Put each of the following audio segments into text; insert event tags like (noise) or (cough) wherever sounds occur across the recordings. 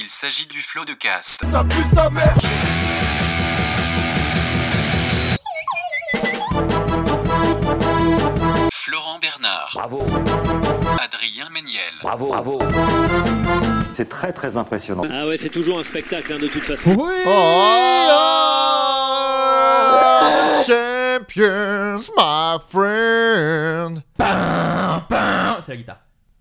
Il s'agit du flot de cast. Ça pue sa mère Florent Bernard, Bravo, Adrien Méniel, bravo, bravo. C'est très très impressionnant. Ah ouais, c'est toujours un spectacle hein, de toute façon. Oui Oh, champions, my friend Pam, pam. C'est la guitare.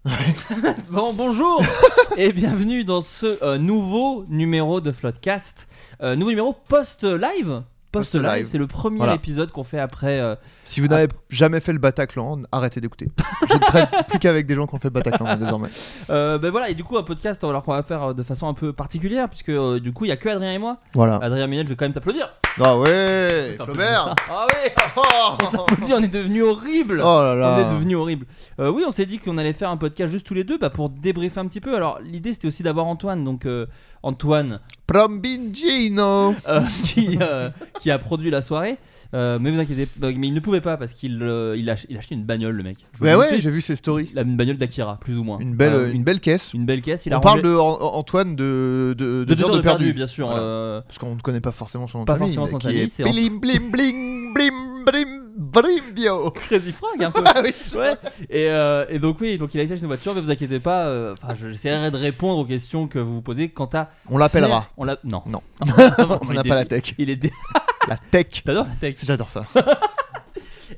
(laughs) bon, bonjour (laughs) et bienvenue dans ce euh, nouveau numéro de Floodcast. Euh, nouveau numéro post-live. Post-live, c'est le premier Voilà. épisode qu'on fait après. euh, Si vous n'avez jamais fait le Bataclan, arrêtez d'écouter. Je ne traite (laughs) plus qu'avec des gens qui ont fait le Bataclan hein, désormais. euh, ben voilà, et du coup, un podcast alors qu'on va faire euh, de façon un peu particulière, puisque euh, du coup, il y a que Adrien et moi. Voilà. Adrien Méniel, je vais quand même t'applaudir. Ah ouais, Flaubert Ah ouais Oh, On s'applaudit, on est devenu horrible Oh là On là est devenu horrible. Oui, on s'est dit qu'on allait faire un podcast juste tous les deux bah, pour débriefer un petit peu. Alors, l'idée c'était aussi d'avoir Antoine. Donc, Antoine Prombingino euh, qui, euh, qui a produit la soirée. Euh, mais vous inquiétez mais il ne pouvait pas parce qu'il il a, il a acheté une bagnole, le mec. Ouais, Vous ouais, j'ai vu ses stories. la- une bagnole d'Akira, plus ou moins. Une belle, une belle caisse. une belle caisse. Il a On parle rangé- de An- Antoine de, de, de, de deux heures heures de perdu. bien sûr. Voilà. Parce qu'on ne connaît pas forcément son nom Pas de famille. forcément son qui famille, est c'est Blim blim blim blim bio. Crazy Frog un peu. (laughs) Ah oui. Ouais. Et, euh, et donc oui, donc il a acheté une voiture, mais vous inquiétez pas. euh, Enfin, je- j'essaierai de répondre aux questions que vous vous posez quant à. On l'appellera. On l'a. Non. Non. (laughs) On n'a pas la tech. Il est. dé- La tech. (laughs) T'adores la tech. J'adore ça.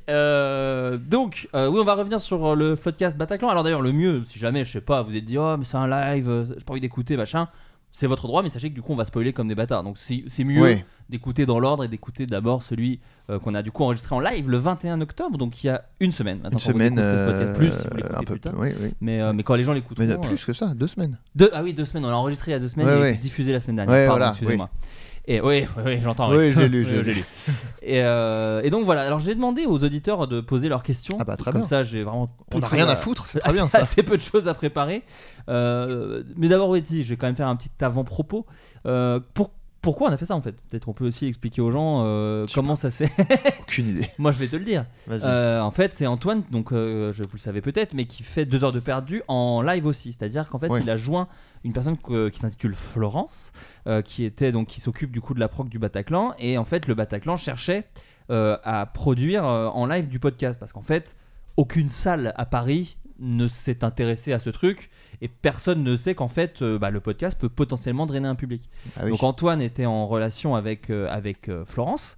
Euh, donc, euh, oui, on va revenir sur le podcast Bataclan. Alors d'ailleurs, le mieux, si jamais, je sais pas, vous êtes dit, oh, mais c'est un live, j'ai pas envie d'écouter, machin. C'est votre droit, mais sachez que du coup, on va spoiler comme des bâtards. Donc, c'est mieux Oui. d'écouter dans l'ordre et d'écouter d'abord celui euh, qu'on a du coup enregistré en live le 21 octobre, donc il y a une semaine. Maintenant, Une semaine. euh, plus si vous l'écoutez un peu plus tard. Oui, oui. Mais, euh, mais quand les gens l'écouteront. Mais euh, plus que ça, deux semaines. deux- ah oui, deux semaines. On l'a enregistré il y a deux semaines Ouais, et ouais. diffusé la semaine dernière. Ouais, Pardon, voilà, excusez-moi. Et oui, oui, oui, j'entends. Oui, je l'ai lu, (laughs) je l'ai j'ai lu. Et, euh, et donc voilà. Alors j'ai demandé aux auditeurs de poser leurs questions. Ah bah, très Comme bien. ça, j'ai vraiment. On n'a rien à foutre, c'est (laughs) très bien ça. assez peu de choses à préparer. Euh, mais d'abord, oui, si, je vais quand même faire un petit avant-propos. Euh, pour- pourquoi on a fait ça en fait? Peut-être qu'on peut aussi expliquer aux gens euh, comment ça s'est. (laughs) Aucune idée. (laughs) Moi, je vais te le dire. Euh, en fait, c'est Antoine, donc euh, je vous le savez peut-être, mais qui fait deux heures de perdu en live aussi. C'est-à-dire qu'en fait, il a joint une personne que- qui s'intitule Florence, qui était donc qui s'occupe du coup de la proc du Bataclan, et en fait, le Bataclan cherchait à produire en live du podcast, parce qu'en fait, aucune salle à Paris ne s'est intéressée à ce truc. Et personne ne sait qu'en fait, euh, bah, le podcast peut potentiellement drainer un public. Ah oui. Donc Antoine était en relation avec, euh, avec euh, Florence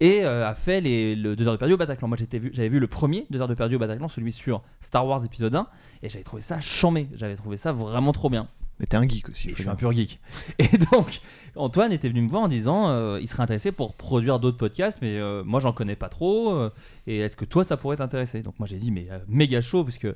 et a fait les, le 2 heures de perdu au Bataclan. Moi vu- j'avais vu le premier 2 heures de perdu au Bataclan, celui sur Star Wars épisode 1, et j'avais trouvé ça chambé. J'avais trouvé ça vraiment trop bien. Mais t'es un geek aussi. Je suis un pur geek. (laughs) Et donc Antoine était venu me voir en disant euh, il serait intéressé pour produire d'autres podcasts, mais euh, moi j'en connais pas trop. euh, et est-ce que toi ça pourrait t'intéresser? Donc moi j'ai dit mais méga chaud puisque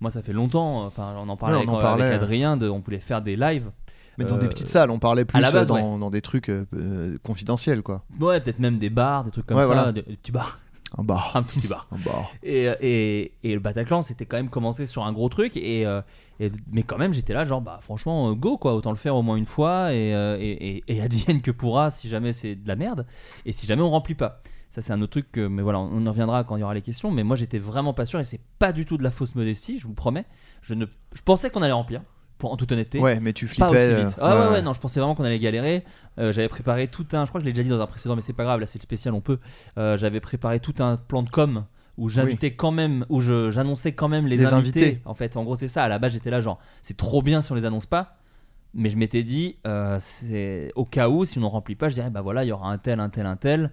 moi ça fait longtemps. Enfin on en parlait, Ouais, on en avec, parlait. avec Adrien, de, on voulait faire des lives. Mais dans Euh, des petites salles, on parlait plus la base, euh, dans, dans des trucs euh, euh, confidentiels, quoi. Ouais, peut-être même des bars, des trucs comme Ouais, ça, voilà. des, des petits bars, (laughs) Un bar. un petit bar. (laughs) Un bar. Et, et, et le Bataclan, c'était quand même commencé sur un gros truc, et, euh, et- mais quand même, j'étais là, genre, bah franchement, euh, go quoi, autant le faire au moins une fois, euh, et advienne que pourra si jamais c'est de la merde, et si jamais on remplit pas. Ça, c'est un autre truc, que, mais voilà, on y reviendra quand il y aura les questions, mais moi j'étais vraiment pas sûr, et c'est pas du tout de la fausse modestie, je vous promets. Je, ne, je pensais qu'on allait remplir, pour, en toute honnêteté. Ouais, mais tu Pas aussi flippais. vite. euh, Ah ouais, ouais, non, je pensais vraiment qu'on allait galérer. Euh, j'avais préparé tout un. Je crois que je l'ai déjà dit dans un précédent, mais c'est pas grave, là c'est le spécial, on peut. Euh, j'avais préparé tout un plan de com où j'invitais quand même, où je- j'annonçais quand même les Les invités. invités. En fait, en gros, c'est ça. À la base, j'étais là, genre, c'est trop bien si on les annonce pas. Mais je m'étais dit, c'est au cas où, si on ne remplit pas, je dirais, bah voilà, il y aura un tel, un tel, un tel.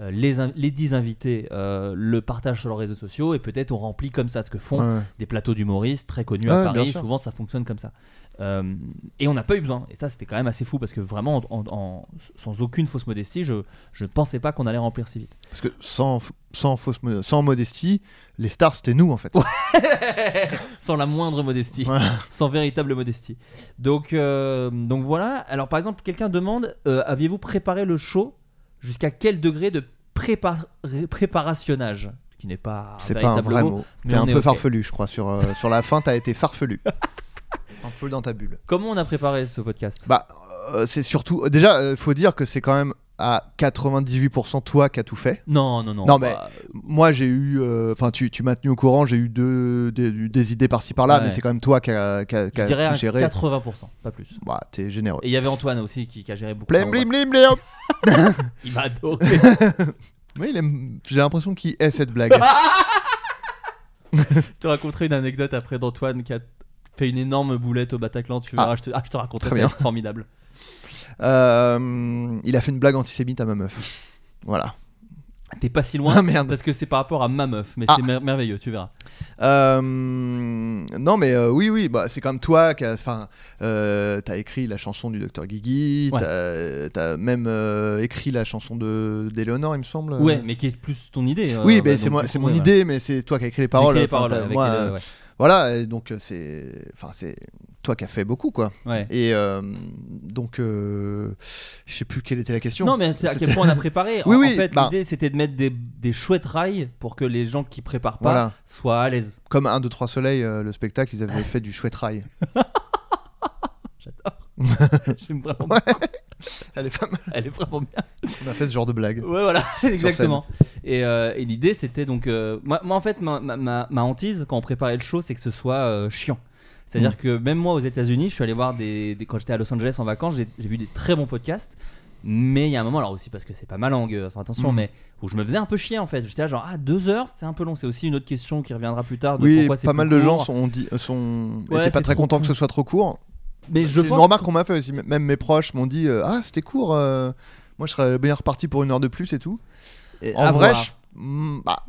Euh, les, les 10 invités euh, le partagent sur leurs réseaux sociaux et peut-être on remplit comme ça ce que font ouais. des plateaux d'humoristes très connus à Paris. Souvent, ça fonctionne comme ça. Euh, et on n'a pas eu besoin. Et ça, c'était quand même assez fou parce que vraiment, en- en- sans aucune fausse modestie, je ne pensais pas qu'on allait remplir si vite. Parce que sans, sans, fausse, sans modestie, les stars c'était nous en fait. (laughs) sans la moindre modestie, Voilà. sans véritable modestie. Donc, euh, donc voilà. Alors, par exemple, quelqu'un demande euh, aviez-vous préparé le show jusqu'à quel degré de prépa- préparationnage Ce qui n'est pas un C'est pas un vrai mot, mot. mais T'es un peu farfelu, je crois. Sur, euh, (laughs) sur la fin, t'as été farfelu. (laughs) un peu dans ta bulle. Comment on a préparé ce podcast? Bah, euh, c'est surtout. Déjà, il faut dire que c'est quand même à 98% toi qui as tout fait. Non, non, non. Non, mais- bah, Moi, j'ai eu. euh, Enfin, tu, tu m'as tenu au courant, j'ai eu deux, des, des idées par-ci par-là, Ouais. mais c'est quand même toi qui a, qui a- qui je a dirais tout à géré. 80%, pas plus. Bah, t'es généreux. Et il y avait Antoine aussi qui, qui a géré beaucoup. Blim, blim, blim, (laughs) blim. Il m'a adoré. (laughs) Oui, aime- j'ai l'impression qu'il hait cette blague. (laughs) je te raconterai une anecdote après d'Antoine qui a fait une énorme boulette au Bataclan. Tu verras, Ah. je, te, ah, je te raconterai. C'est formidable. Euh, il a fait une blague antisémite à ma meuf. Voilà. T'es pas si loin. Ah merde. Parce que c'est par rapport à ma meuf, mais Ah. c'est mer- merveilleux, tu verras. Euh, non, mais euh, oui, oui, bah, c'est comme toi qui enfin, euh, t'as écrit la chanson du docteur Guigui, Ouais. t'as, même écrit la chanson de d'Éléonore, il me semble. Ouais, mais qui est plus ton idée. Oui, bah, mais c'est moi, mon ouais, idée, mais c'est toi qui as écrit les paroles. Écris les paroles moi. Voilà, donc c'est, enfin c'est toi qui as fait beaucoup quoi. Ouais. Et euh, donc, euh, je sais plus quelle était la question. Non, mais c'est à quel point on a préparé. (laughs) Oui, en, oui, en fait, bah. l'idée c'était de mettre des, des chouettes rails pour que les gens qui préparent pas Voilà. soient à l'aise. Comme 1, 2, 3 Soleil, euh, le spectacle, ils avaient (laughs) fait du chouette rail. (laughs) J'adore. J'aime vraiment. Ouais. Elle est pas mal. Elle est vraiment bien. On a fait ce genre de blague. Ouais, voilà, exactement. Et, euh, et l'idée, c'était donc. euh, moi, moi, en fait, ma, ma, ma- ma hantise quand on préparait le show, c'est que ce soit euh, chiant. C'est-à-dire Mm. que même moi, aux États-Unis, je suis allé voir des. des- quand j'étais à Los Angeles en vacances, j'ai vu des très bons podcasts. Mais il y a un moment, alors aussi parce que c'est pas ma langue, euh, enfin attention, Mm. mais où je me faisais un peu chier en fait. J'étais là, genre, ah, deux heures, c'est un peu long. C'est aussi une autre question qui reviendra plus tard. De Oui, pourquoi pas mal de gens sont, dit, sont Ouais, étaient pas très contents que ce soit trop court. Mais je une remarque qu'on m'a fait aussi. Même mes proches m'ont dit euh, Ah, c'était court. euh, moi, je serais bien reparti pour une heure de plus et tout. Et En vrai, je- hmm, bah,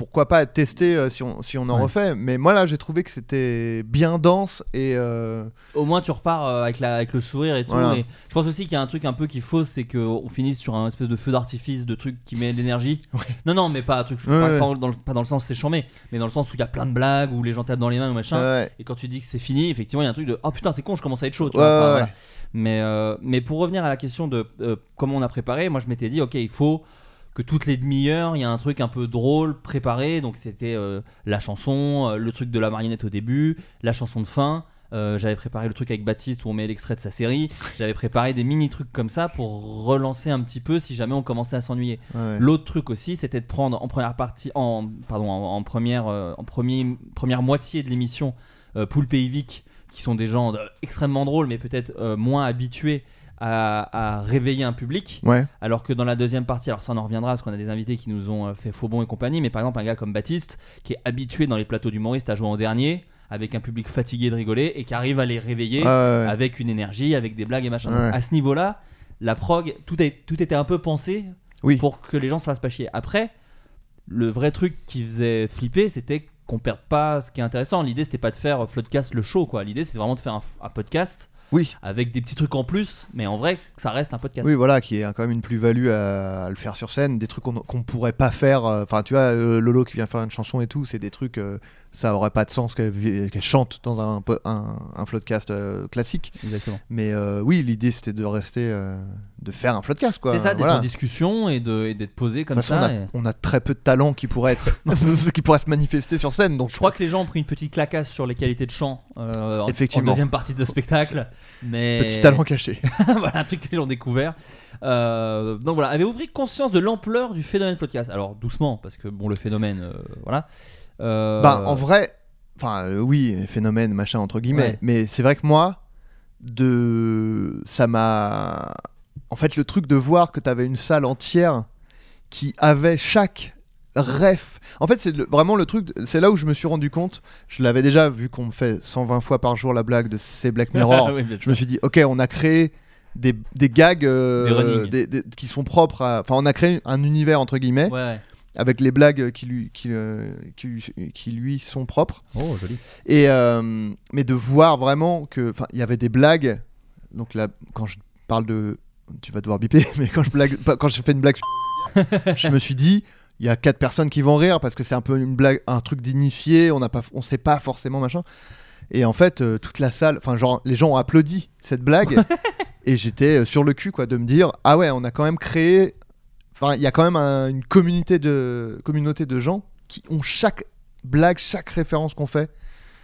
pourquoi pas tester euh, si, on, si on en Ouais. refait. Mais moi, là, j'ai trouvé que c'était bien dense et. euh, au moins tu repars euh, avec, la, avec le sourire et tout. Voilà. Je pense aussi qu'il y a un truc un peu qui fausse, c'est qu'on finisse sur un espèce de feu d'artifice, de truc qui met de l'énergie. (laughs) Non, non, mais pas un truc, Ouais, pas, ouais. pas dans, le, pas dans le sens c'est chambé, mais dans le sens où il y a plein de blagues, où les gens tapent dans les mains ou machin. ouais. Et quand tu dis que c'est fini, effectivement, il y a un truc de oh putain, c'est con, je commence à être chaud. tu Ouais, vois. Enfin, ouais, voilà. ouais. Mais, euh, mais pour revenir à la question de euh, comment on a préparé, moi je m'étais dit, ok, il faut que toutes les demi-heures, il y a un truc un peu drôle préparé. Donc c'était euh, la chanson, euh, le truc de la marionnette au début, la chanson de fin. Euh, j'avais préparé le truc avec Baptiste où on met l'extrait de sa série. J'avais préparé des mini trucs comme ça pour relancer un petit peu si jamais on commençait à s'ennuyer. ouais. L'autre truc aussi, c'était de prendre en première partie, en pardon, en, en première, euh, en premier, première moitié de l'émission, euh, Poulpe et Yvick, qui sont des gens extrêmement drôles, mais peut-être moins habitués à, à réveiller un public. Ouais. Alors que dans la deuxième partie, alors ça on en reviendra parce qu'on a des invités qui nous ont euh, fait faux bon et compagnie, mais par exemple un gars comme Baptiste, qui est habitué dans les plateaux d'humoristes à jouer en dernier, avec un public fatigué de rigoler, et qui arrive à les réveiller ouais, avec une énergie, avec des blagues et machin. Ouais. À ce niveau-là, la prog, tout, est, tout était un peu pensé Oui. pour que les gens se fassent pas chier. Après, le vrai truc qui faisait flipper, c'était qu'on perde pas ce qui est intéressant. L'idée, c'était pas de faire Floodcast le show, quoi. L'idée, c'était vraiment de faire un, un podcast Oui. avec des petits trucs en plus, mais en vrai, ça reste un podcast. Oui, voilà, qui est quand même une plus-value à, à le faire sur scène. Des trucs qu'on qu'on pourrait pas faire. euh, Enfin, tu vois, euh, Lolo qui vient faire une chanson et tout, c'est des trucs. Ça aurait pas de sens qu'elle chante dans un, un, un floodcast euh, classique. Exactement. Mais euh, oui, l'idée c'était de rester. euh, de faire un floodcast, quoi. C'est ça, d'être Voilà. en discussion et de- d'être posé De comme toute façon, on ça. a, et- on a très peu de talent qui pourrait être, (laughs) (laughs) qui pourrait se manifester sur scène. Donc Je crois que les gens ont pris une petite clacasse sur les qualités de chant euh, en- Effectivement. en deuxième partie de spectacle. Mais... petit talent caché. (laughs) voilà un truc que les gens ont découvert. Euh, donc voilà, avez-vous pris conscience de l'ampleur du phénomène podcast Alors doucement, parce que bon, le phénomène, euh, voilà. Bah, en vrai, enfin, euh, oui, phénomène, machin, entre guillemets. Ouais. Mais c'est vrai que moi, de. Ça m'a. En fait, le truc de voir que t'avais une salle entière qui avait chaque ref. En fait, c'est vraiment le truc. C'est là où je me suis rendu compte. Je l'avais déjà vu qu'on me fait 120 fois par jour la blague de ces Black Mirror. (laughs) Oui, bien je me suis dit, ok, on a créé des, des gags euh, Des des- qui sont propres à. Enfin, on a créé un univers, entre guillemets, Ouais, ouais. Avec les blagues qui lui, qui, euh, qui lui- qui lui sont propres. Oh, joli. Et euh, mais de voir vraiment que, enfin, il y avait des blagues. Donc là, quand je parle de, tu vas devoir biper, (laughs) mais quand je blague, quand je fais une blague, je me suis dit, il y a quatre personnes qui vont rire parce que c'est un peu une blague, un truc d'initié. On n'a pas, on sait pas forcément machin. Et en fait, euh, toute la salle, enfin, genre, les gens ont applaudi cette blague. (laughs) et j'étais sur le cul, quoi, de me dire, ah ouais, on a quand même créé. Enfin, il y a quand même un- une communauté de, communauté de gens qui ont chaque blague, chaque référence qu'on fait.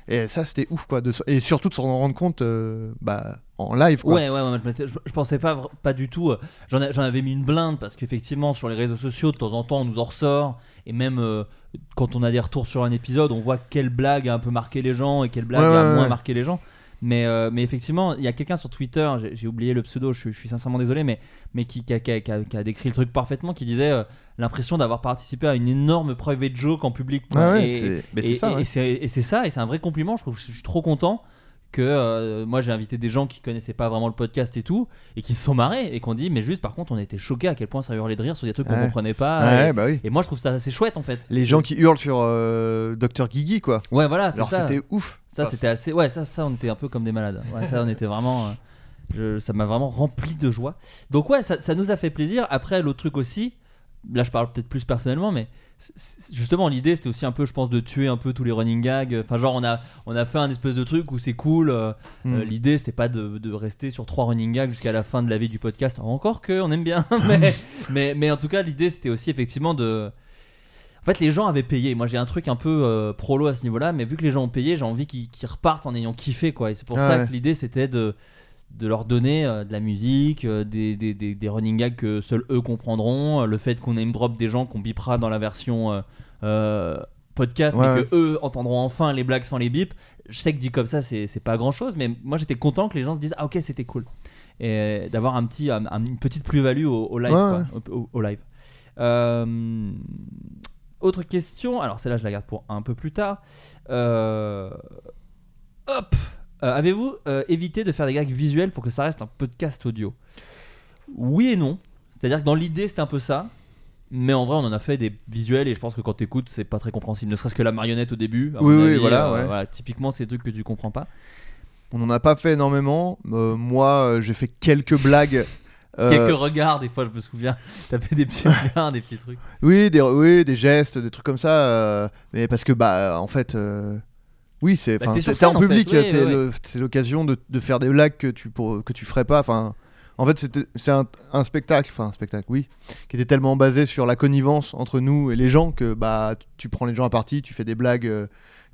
Et ça, c'était ouf, quoi. De, et surtout de s'en rendre compte euh, bah, en live, quoi. Ouais, ouais, ouais, je, je- pensais pas, pas du tout. euh, J'en ai- j'en avais mis une blinde parce qu'effectivement, sur les réseaux sociaux, de temps en temps, on nous en ressort. Et même euh, quand on a des retours sur un épisode, on voit quelle blague a un peu marqué les gens et quelle blague Ouais, a ouais, moins marqué les gens. Mais, euh, mais effectivement, il y a quelqu'un sur Twitter, j'ai oublié le pseudo, je, suis- je suis sincèrement désolé, mais, mais qui, qui a, qui a- qui a- qui a décrit le truc parfaitement, qui disait euh, l'impression d'avoir participé à une énorme private joke en public. Ah ouais, Et- c'est- ça, et- ouais. c'est et c'est ça, et c'est un vrai compliment. Je trouve, je suis trop content que euh, moi j'ai invité des gens qui connaissaient pas vraiment le podcast et tout, et qui se sont marrés et qu'on dit, mais juste par contre, on était choqués à quel point ça hurlait de rire sur des trucs qu'on Ouais. comprenait pas. Ouais, et, bah oui. et moi je trouve ça assez chouette en fait. Les gens qui hurlent sur euh, Dr Guigui, quoi. Ouais, voilà, c'est Alors ça. c'était ouf. Ça, Enfin, c'était assez. Ouais, ça, ça, on était un peu comme des malades. Ouais, ça, on était vraiment. euh, je- Ça m'a vraiment rempli de joie. Donc, ouais, ça, ça nous a fait plaisir. Après, l'autre truc aussi, là, je parle peut-être plus personnellement, mais justement, l'idée, c'était aussi un peu, je pense, de tuer un peu tous les running gags. Enfin, genre, on a, on a fait un espèce de truc où c'est cool. euh, hmm. euh, L'idée, c'est pas de, de rester sur trois running gags jusqu'à la fin de la vie du podcast. Encore que, on aime bien. (laughs) mais, (laughs) mais, mais en tout cas, l'idée, c'était aussi effectivement de. En fait, les gens avaient payé. Moi, j'ai un truc un peu euh, prolo à ce niveau-là, mais vu que les gens ont payé, j'ai envie qu'ils repartent en ayant kiffé, quoi. Et c'est pour Ah ça ouais. que l'idée, c'était de, de leur donner euh, de la musique, euh, des, des, des, des running gags que seuls eux comprendront, euh, le fait qu'on name drop des gens qu'on bipera dans la version podcast, Ouais, mais que eux entendront enfin les blagues sans les bips. Je sais que dit comme ça, c'est pas grand-chose, mais moi, j'étais content que les gens se disent ah ok, c'était cool, et d'avoir un petit, un- un- une petite plus-value au, au live, Ouais, quoi, au- au- live. Autre question, alors celle-là je la garde pour un peu plus tard. Hop Avez-vous euh, évité de faire des gags visuels pour que ça reste un podcast audio? Oui et non. C'est-à-dire que dans l'idée c'était un peu ça. Mais en vrai, on en a fait des visuels et je pense que quand t'écoutes, c'est pas très compréhensible. Ne serait-ce que la marionnette au début. à Oui, mon oui, avis, voilà, euh, ouais. Typiquement, c'est des trucs que tu comprends pas. On n'en a pas fait énormément. Euh, moi, euh, j'ai fait quelques blagues. (laughs) euh, Quelques regards, des fois, je me souviens. (laughs) T'as fait des petits (laughs) regards, des petits trucs. Oui, des, oui, des gestes, des trucs comme ça. euh, mais parce que, bah, en fait, euh, oui, c'est, Bah, en public, oui, oui, c'est l'occasion de, de faire des blagues que tu, pour, que tu ferais pas. Enfin, en fait, c'est un, un spectacle, enfin, un spectacle, oui, qui était tellement basé sur la connivence entre nous et les gens que, bah, tu, tu prends les gens à partie, tu fais des blagues euh,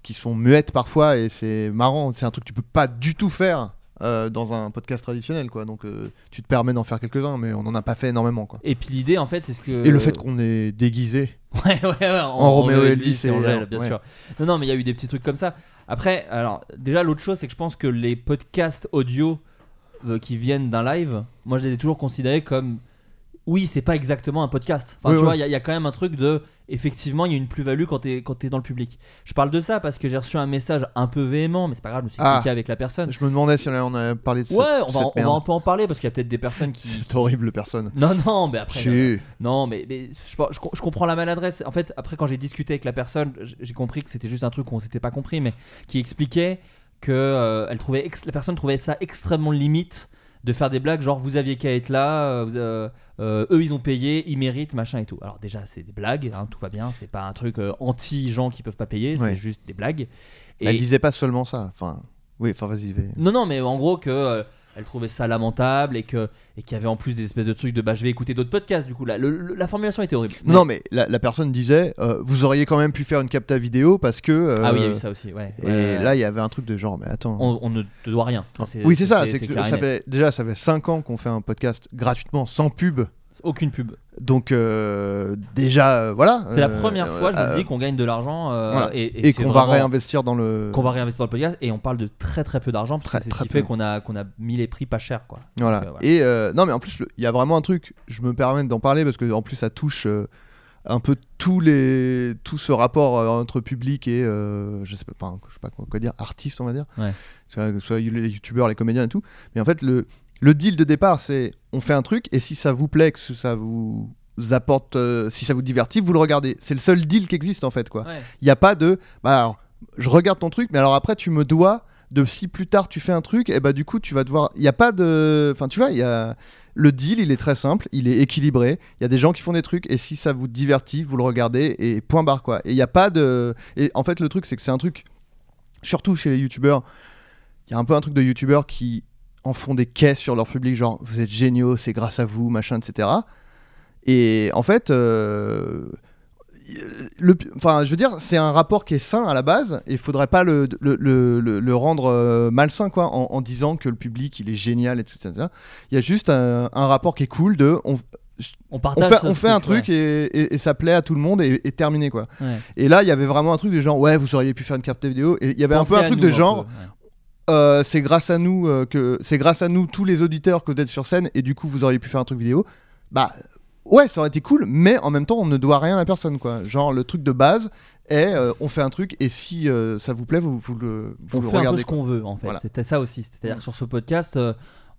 qui sont muettes parfois et c'est marrant. C'est un truc que tu peux pas du tout faire. Euh, dans un podcast traditionnel quoi donc euh, tu te permets d'en faire quelques-uns mais on n'en a pas fait énormément quoi Et puis l'idée, en fait, c'est ce que. et le fait qu'on est déguisé (laughs) Ouais, ouais, ouais, en, En Roméo et Elvis et Angèle, bien sûr. Non, non, mais il y a eu des petits trucs comme ça. Après, alors, déjà, l'autre chose, c'est que je pense que les podcasts audio euh, qui viennent d'un live, moi, je les ai toujours considérés comme. Oui, c'est pas exactement un podcast. Enfin, Oui, tu oui. vois, il y, a- il y a quand même un truc de. Effectivement, il y a une plus-value quand t'es quand t'es dans le public. Je parle de ça parce que j'ai reçu un message un peu véhément, mais c'est pas grave, je me suis Ah. expliqué avec la personne. Je me demandais si on a- parlé de cette, Ouais, on va, cette on va un peu en parler parce qu'il y a peut-être des personnes qui. (laughs) Cette horrible personne. Non, non, mais après. Si. Non, mais, mais je, je- je comprends la maladresse. En fait, après, quand j'ai discuté avec la personne, j'ai compris que c'était juste un truc qu'on s'était pas compris, mais qui expliquait que euh, elle trouvait ex- la personne trouvait ça extrêmement limite de faire des blagues genre vous aviez qu'à être là, euh, vous, euh, euh, eux ils ont payé, ils méritent, machin et tout. Alors déjà c'est des blagues, hein, tout va bien, c'est pas un truc euh, anti gens qui peuvent pas payer, Ouais. c'est juste des blagues. Elle disait pas seulement ça. Enfin, oui, enfin, vas-y. vais- Non, non, mais en gros que elle trouvait ça lamentable et que et qu'il y avait en plus des espèces de trucs de bah je vais écouter d'autres podcasts. Du coup, la, le- le- la formulation était horrible. Non, mais la, la personne disait, euh, vous auriez quand même pu faire une capta vidéo parce que. euh, Ah oui, il y a eu ça aussi. Ouais. Et Ouais, là, il y avait un truc de genre, mais attends. on, on ne te doit rien. Enfin, oui, c'est ça. C'est déjà, ça fait 5 ans qu'on fait un podcast gratuitement, sans pub. Aucune pub. Donc euh, déjà, euh, voilà. C'est la euh, première fois, je vous dis, qu'on gagne de l'argent voilà. et, qu'on va réinvestir dans le. qu'on va réinvestir dans le podcast et on parle de très très peu d'argent parce Très, que c'est ce qui fait qu'on a qu'on a mis les prix pas cher quoi. Voilà. Donc, voilà. Et non, mais en plus, il y a vraiment un truc. Je me permets d'en parler parce que en plus, ça touche un peu tous les tout ce rapport entre public et euh, je sais pas, enfin, je sais pas quoi, quoi dire, artiste, on va dire. Ouais. Ce soit les youtubeurs, les comédiens et tout. Mais en fait, le le deal de départ, c'est on fait un truc et si ça vous plaît, que ça vous apporte, euh, si ça vous divertit, vous le regardez. C'est le seul deal qui existe en fait, quoi. Ouais. Il n'y a pas de. Bah alors, je regarde ton truc, mais alors après, tu me dois de si plus tard tu fais un truc, et bah du coup, tu vas devoir. Il n'y a pas de. Enfin, tu vois, il y a. Le deal, il est très simple, il est équilibré. Il y a des gens qui font des trucs, et si ça vous divertit, vous le regardez, et point barre, quoi. Et il n'y a pas de. Et en fait, le truc, c'est que c'est un truc. Surtout chez les youtubeurs, il y a un peu un truc de youtubeurs qui en font des caisses sur leur public, genre vous êtes géniaux, c'est grâce à vous, machin, etc. Et en fait, euh, le, enfin, je veux dire, c'est un rapport qui est sain à la base, et il faudrait pas le, le, le, rendre euh, malsain, quoi, en, en disant que le public il est génial et tout ça. Il y a juste un, un rapport qui est cool de, on, On on partage. fait, ce on fait un truc ouais. et, et- et ça plaît à tout le monde et, et terminé, quoi. Ouais. Et là, il y avait vraiment un truc de genre, ouais, vous auriez pu faire une carte vidéo, et il y avait un peu un truc nous, de genre, peu, ouais. Euh, c'est grâce à nous euh, que c'est grâce à nous tous les auditeurs que vous êtes sur scène et du coup vous auriez pu faire un truc vidéo. Bah ouais, ça aurait été cool, mais en même temps on ne doit rien à personne quoi. Genre le truc de base est euh, on fait un truc et si ça vous plaît vous, vous le vous on le fait un peu regardez. ce qu'on veut en fait. Voilà. C'était ça aussi. C'est-à-dire que sur ce podcast,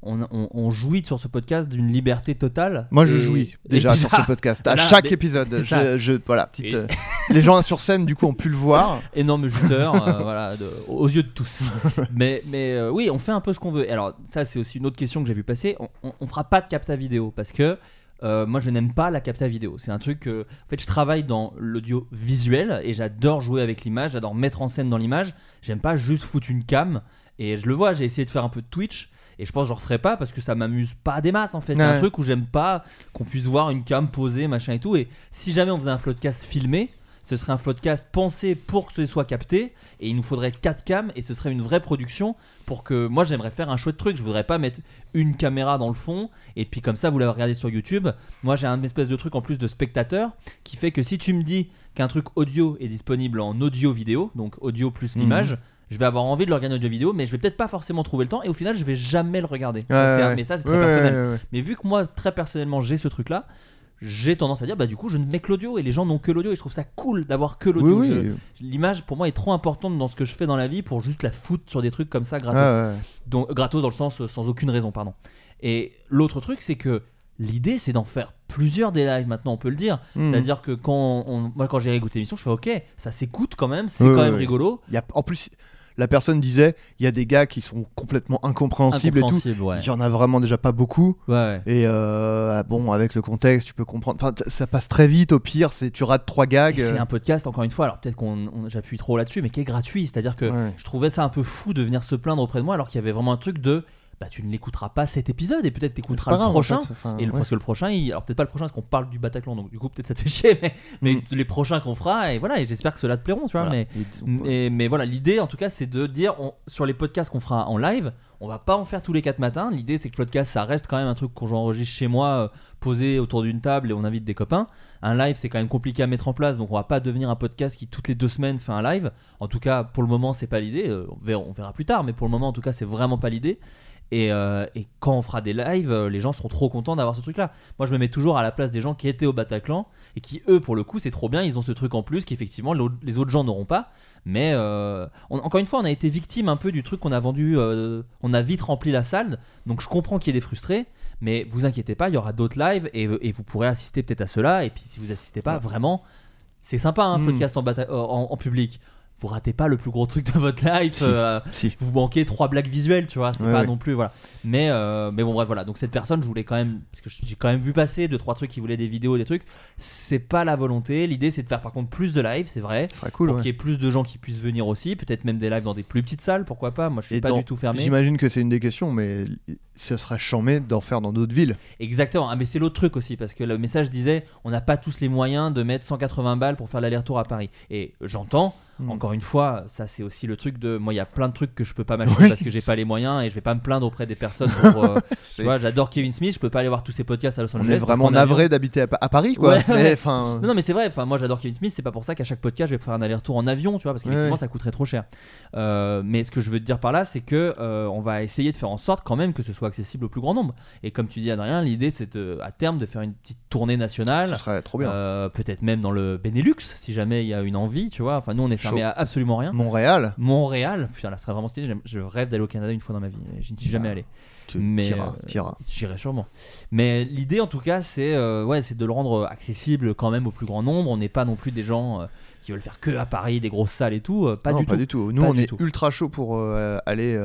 on, on- on jouit sur ce podcast d'une liberté totale. Moi je Et- jouis déjà sur ce podcast à là, chaque mais- épisode. Je, je- voilà petite. Et- euh, les gens sur scène du coup ont pu le voir. (laughs) énorme juteur, euh, voilà, de- aux yeux de tous. (laughs) mais mais euh, oui, on fait un peu ce qu'on veut. Alors ça, c'est aussi une autre question que j'ai vu passer. On, on fera pas de capta vidéo parce que euh, moi, je n'aime pas la capta vidéo. C'est un truc en fait, je travaille dans l'audio visuel et j'adore jouer avec l'image, j'adore mettre en scène dans l'image. J'aime pas juste foutre une cam. Et je le vois, j'ai essayé de faire un peu de Twitch. Et je pense que je referai pas parce que ça m'amuse pas des masses en fait. C'est un truc où j'aime pas qu'on puisse voir une cam posée, machin et tout. Et si jamais on faisait un floodcast filmé, ce serait un floodcast pensé pour que ce soit capté. Et il nous faudrait 4 cams et ce serait une vraie production pour que moi j'aimerais faire un chouette truc. Je voudrais pas mettre une caméra dans le fond et puis comme ça vous l'avez regardé sur YouTube. Moi j'ai un espèce de truc en plus de spectateur qui fait que si tu me dis qu'un truc audio est disponible en audio vidéo, donc audio plus Mhm. l'image. Je vais avoir envie de le regarder en audio vidéo, mais je vais peut-être pas forcément trouver le temps, et au final, je vais jamais le regarder. Ça, Ouais, c'est un- ouais. mais ça, c'est très Ouais, personnel. ouais. Mais vu que moi, très personnellement, j'ai ce truc-là, j'ai tendance à dire, bah du coup, je ne mets que l'audio et les gens n'ont que l'audio et je trouve ça cool d'avoir que Oui, l'audio. oui. L'image, pour moi, est trop importante dans ce que je fais dans la vie pour juste la foutre sur des trucs comme ça gratos. Ouais. Donc, gratos dans le sens euh, sans aucune raison, pardon. Et l'autre truc, c'est que l'idée, c'est d'en faire plusieurs des lives maintenant, on peut le dire. Hmm. C'est-à-dire que quand on- moi, quand j'ai réécouté l'émission, je fais ok, ça s'écoute quand même, c'est quand même ouais. rigolo. Il y a, en plus, la personne disait il y a des gars qui sont complètement incompréhensibles et tout. Ouais. Il y en a vraiment déjà pas beaucoup. Ouais. Et euh, bon, avec le contexte, tu peux comprendre. Enfin, ça passe très vite. Au pire, c'est tu rates trois gags. Et C'est euh, un podcast, encore une fois, alors peut-être qu'on on- j'appuie trop là-dessus, mais qui est gratuit. C'est-à-dire que je trouvais ça un peu fou de venir se plaindre auprès de moi alors qu'il y avait vraiment un truc de bah tu ne l'écouteras pas cet épisode et peut-être t'écouteras le grave, en prochain. fait, enfin, Et le, ouais. parce que le prochain, il- alors peut-être pas le prochain parce qu'on parle du Bataclan, donc du coup peut-être ça te fait chier, mais, mais Mm. les prochains qu'on fera, et voilà, et j'espère que ceux-là te plairont, tu vois. Voilà. Mais, Et mais, mais voilà, l'idée en tout cas, c'est de dire on- sur les podcasts qu'on fera en live, on va pas en faire tous les 4 matins. L'idée, c'est que Floodcast, ça reste quand même un truc qu'on j'enregistre chez moi, euh, posé autour d'une table et on invite des copains. Un live, c'est quand même compliqué à mettre en place, donc on va pas devenir un podcast qui toutes les deux semaines fait un live. En tout cas, pour le moment, c'est pas l'idée. Euh, on, verra, on verra plus tard, mais pour le moment, en tout cas, c'est vraiment pas l'idée. Et, euh, et quand on fera des lives, euh, les gens seront trop contents d'avoir ce truc-là. Moi, je me mets toujours à la place des gens qui étaient au Bataclan et qui, eux, pour le coup, c'est trop bien. Ils ont ce truc en plus qu'effectivement les autres gens n'auront pas. Mais euh, on- encore une fois, on a été victime un peu du truc qu'on a vendu. euh, on a vite rempli la salle. Donc je comprends qu'il y ait des frustrés. Mais vous inquiétez pas, il y aura d'autres lives et, et vous pourrez assister peut-être à ceux-là. Et puis si vous assistez pas, Ouais. vraiment, c'est sympa un Mm. podcast en, en, en public. Vous ratez pas le plus gros truc de votre live. Si. euh, Si. vous manquez trois blagues visuelles, tu vois, c'est Ouais, pas ouais. non plus voilà. Mais euh, mais bon bref voilà. Donc cette personne, je voulais quand même parce que j'ai quand même vu passer deux trois trucs qui voulaient des vidéos, des trucs. C'est pas la volonté. L'idée c'est de faire par contre plus de live, c'est vrai. Ce cool. pour ouais. qu'il y ait plus de gens qui puissent venir aussi, peut-être même des lives dans des plus petites salles, pourquoi pas. Moi je suis Et pas dans- du tout fermé. J'imagine que c'est une des questions, mais ce serait chambé d'en faire dans d'autres villes. Exactement. Ah, mais c'est l'autre truc aussi, parce que le message disait on n'a pas tous les moyens de mettre 180 balles pour faire l'aller-retour à Paris. Et j'entends, Mm. encore une fois, ça c'est aussi le truc de moi, il y a plein de trucs que je peux pas m'acheter Oui. parce que j'ai pas les moyens et je vais pas me plaindre auprès des personnes (laughs) pour. euh, tu vois, j'adore Kevin Smith, je peux pas aller voir tous ses podcasts à Los On Angeles. est parce vraiment navré d'habiter à, Pa- à Paris, quoi. Ouais, Mais non, non, mais c'est vrai. Enfin, moi, j'adore Kevin Smith. C'est pas pour ça qu'à chaque podcast, je vais faire un aller-retour en avion, tu vois, parce qu'effectivement, Ouais, ça coûterait trop cher. Euh, mais ce que je veux te dire par là, c'est que euh, on va essayer de faire en sorte quand même que ce soit accessible au plus grand nombre. Et comme tu dis, Adrien, l'idée, c'est à terme de faire une petite tournée nationale. Ce serait trop bien. Peut-être même dans le Benelux, si jamais il y a une envie, tu vois. Enfin, nous, on est Chaud. à absolument rien. Montréal, Montréal, putain, là, ce serait vraiment stylé. Je rêve d'aller au Canada une fois dans ma vie. Je n'y suis jamais Ah, allé. tu Mais, euh. J'irai sûrement. Mais l'idée, en tout cas, c'est euh, ouais, c'est de le rendre accessible quand même au plus grand nombre. On n'est pas non plus des gens euh, qui veulent faire que à Paris, des grosses salles et tout. pas non, du pas tout. du tout. Nous, Pas on est tout. ultra chaud pour euh, aller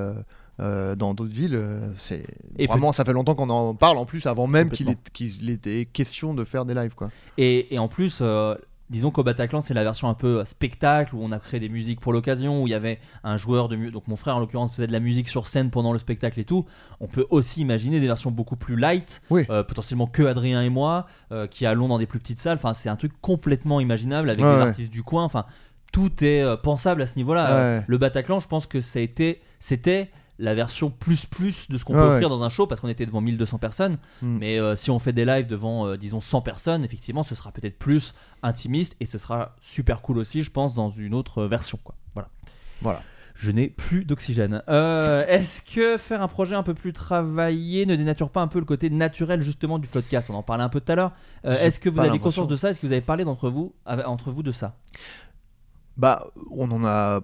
euh, dans d'autres villes. C'est Et vraiment, ça fait longtemps qu'on en parle. En plus, avant même qu'il était question de faire des lives, quoi. Et, et en plus, euh, disons qu'au Bataclan, c'est la version un peu spectacle où on a créé des musiques pour l'occasion, où il y avait un joueur de musique. Donc mon frère, en l'occurrence, faisait de la musique sur scène pendant le spectacle et tout. On peut aussi imaginer des versions beaucoup plus light, Oui. euh, potentiellement que Adrien et moi, euh, qui allons dans des plus petites salles. Enfin, c'est un truc complètement imaginable avec Ouais, des ouais. artistes du coin. Enfin, tout est euh, pensable à ce niveau-là. Ouais. Le Bataclan, je pense que ça a été, c'était la version plus plus de ce qu'on peut ouais. offrir dans un show parce qu'on était devant 1200 personnes. Mm. Mais euh, si on fait des lives devant, euh, disons, 100 personnes, effectivement, ce sera peut-être plus intimiste et ce sera super cool aussi, je pense, dans une autre version. Quoi. Voilà. Voilà. Je n'ai plus d'oxygène. Euh, Est-ce que faire un projet un peu plus travaillé ne dénature pas un peu le côté naturel justement du podcast? On en parlait un peu tout à l'heure. Euh, Est-ce que vous avez conscience de ça? Est-ce que vous avez parlé d'entre vous, entre vous de ça? Bah, on en a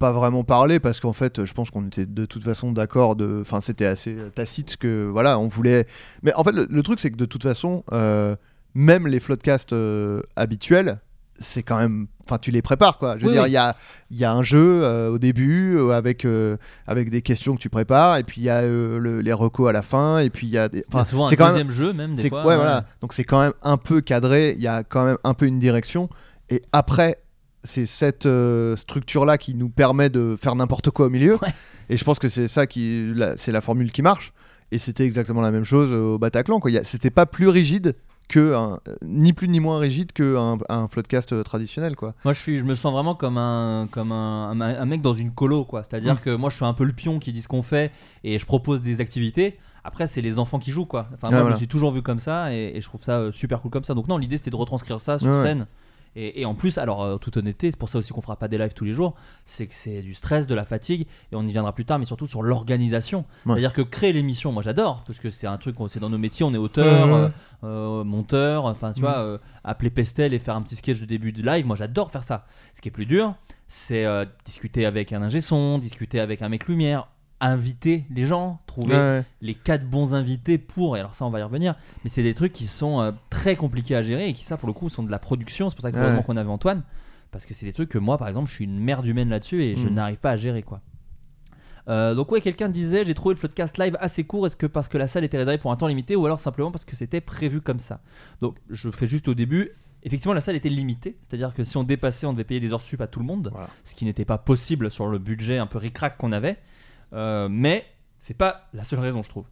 pas vraiment parlé parce qu'en fait, je pense qu'on était de toute façon d'accord. De, enfin, c'était assez tacite que voilà, on voulait. Mais en fait, le, le truc c'est que de toute façon, euh, même les floodcasts euh, habituels, c'est quand même. Enfin, tu les prépares quoi. Je veux Oui, dire, oui. il y a, il y a un jeu euh, au début euh, avec euh, avec des questions que tu prépares et puis il y a le- les recos à la fin et puis il y a des. Souvent un c'est quand même deuxième jeu même des fois. ouais, voilà. Donc c'est quand même un peu cadré, il y a quand même un peu une direction. Et après, c'est cette euh, structure-là qui nous permet de faire n'importe quoi au milieu. Ouais. Et je pense que c'est ça qui, la- c'est la formule qui marche. Et c'était exactement la même chose au Bataclan. Quoi. C'était pas plus rigide que un- euh, ni plus ni moins rigide qu'un un floodcast euh, traditionnel. Quoi. Moi, je, suis, je me sens vraiment comme un, comme un, un- un mec dans une colo, quoi. C'est-à dire Mm. que moi, je suis un peu le pion qui dit ce qu'on fait et je propose des activités. Après, c'est les enfants qui jouent, quoi. Enfin, moi, je voilà. me suis toujours vu comme ça et, et je trouve ça euh, super cool comme ça. Donc, non, l'idée, c'était de retranscrire ça sur Ouais, ouais. Et, et en plus, alors, euh, toute honnêteté, c'est pour ça aussi qu'on fera pas des lives tous les jours. C'est que c'est du stress, de la fatigue, et on y viendra plus tard, mais surtout sur l'organisation. Ouais. C'est-à-dire que créer l'émission, moi j'adore, parce que c'est un truc, c'est dans nos métiers, on est auteur, Ouais, ouais. euh, euh, monteur, enfin tu Mhm. vois, euh, appeler Pestel et faire un petit sketch de début de live, moi j'adore faire ça. Ce qui est plus dur, c'est discuter avec un ingé son, discuter avec un mec lumière, inviter les gens, trouver Ouais, les quatre bons invités pour, et alors ça on va y revenir, mais c'est des trucs qui sont euh, très compliqués à gérer et qui ça pour le coup sont de la production, c'est pour ça que Ouais. heureusement qu'on avait Antoine, parce que c'est des trucs que moi par exemple je suis une merde humaine là-dessus et je Mm. n'arrive pas à gérer quoi. Euh, donc ouais, quelqu'un disait j'ai trouvé le podcast live assez court. Est-ce que parce que la salle était réservée pour un temps limité ou alors simplement parce que c'était prévu comme ça? Donc je fais juste au début. Effectivement, la salle était limitée, c'est-à-dire que si on dépassait, on devait payer des heures sup à tout le monde, Voilà. ce qui n'était pas possible sur le budget un peu ric-rac qu'on avait. Euh, mais c'est pas la seule raison, je trouve.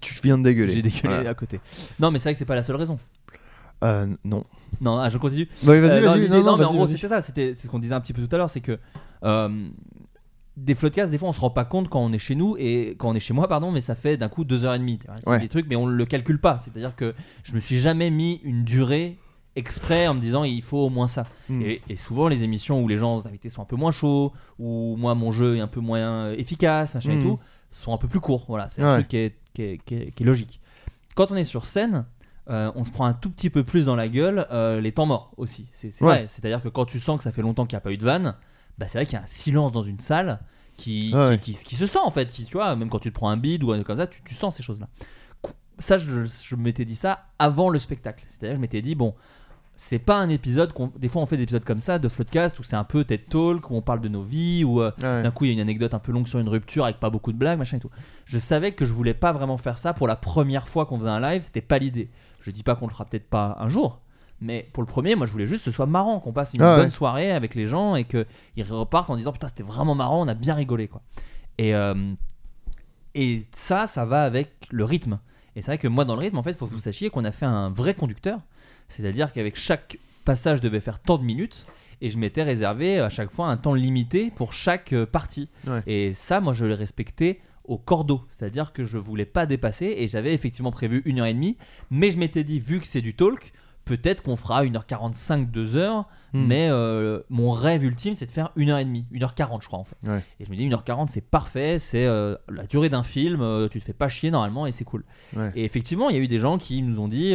Tu viens de dégueuler. J'ai dégueulé Voilà. à côté. Non, mais c'est vrai que c'est pas la seule raison. Euh, non. Non, ah, je continue. Vas-y, Euh, non, vas-y. l'idée- Non, non, non, mais en gros, c'était ça. C'était c'est ce qu'on disait un petit peu tout à l'heure, c'est que des floodcasts, des fois, on se rend pas compte quand on est chez nous et quand on est chez moi, pardon, mais ça fait d'un coup deux heures et demie. C'est Ouais. des trucs, mais on le calcule pas. C'est-à-dire que je me suis jamais mis une durée exprès en me disant il faut au moins ça. Mm. Et, et souvent, les émissions où les gens les invités sont un peu moins chauds, ou moi, mon jeu est un peu moins euh, efficace, machin et Mm. tout, sont un peu plus courts. Voilà, c'est un Ouais. truc qui est, qui est- qui est- qui est logique. Quand on est sur scène, euh, on se prend un tout petit peu plus dans la gueule euh, les temps morts aussi. C'est c'est Ouais. vrai. C'est-à-dire que quand tu sens que ça fait longtemps qu'il n'y a pas eu de vanne, bah c'est vrai qu'il y a un silence dans une salle qui, ouais. qui, qui- qui se sent en fait. Qui, tu vois, même quand tu te prends un bide ou un truc comme ça, tu, tu sens ces choses-là. Ça, je, je m'étais dit ça avant le spectacle. C'est-à-dire, je m'étais dit, bon, c'est pas un épisode qu'on. Des fois, on fait des épisodes comme ça de Floodcast où c'est un peu TED Talk, où on parle de nos vies, où euh, Ouais. d'un coup il y a une anecdote un peu longue sur une rupture avec pas beaucoup de blagues, machin et tout. Je savais que je voulais pas vraiment faire ça pour la première fois qu'on faisait un live, c'était pas l'idée. Je dis pas qu'on le fera peut-être pas un jour, mais pour le premier, moi je voulais juste que ce soit marrant, qu'on passe une Ah ouais. bonne soirée avec les gens et qu'ils repartent en disant putain c'était vraiment marrant, on a bien rigolé quoi. Et, euh, et ça, ça va avec le rythme. Et c'est vrai que moi dans le rythme, en fait, il faut que vous sachiez qu'on a fait un vrai conducteur, c'est-à-dire qu'avec chaque passage devait faire tant de minutes. Et je m'étais réservé à chaque fois un temps limité pour chaque euh, partie. Ouais. Et ça, moi, je l'ai respecté au cordeau. C'est-à-dire que je voulais pas dépasser et j'avais effectivement prévu une heure et demie. Mais je m'étais dit, vu que c'est du talk, peut-être qu'on fera 1h45, 2h. Hmm. Mais euh, mon rêve ultime, c'est de faire 1h30, 1h40, je crois, en fait. Ouais. Et je me dis, 1h40, c'est parfait. C'est euh, la durée d'un film. euh, tu te fais pas chier normalement et c'est cool. Ouais. Et effectivement, il y a eu des gens qui nous ont dit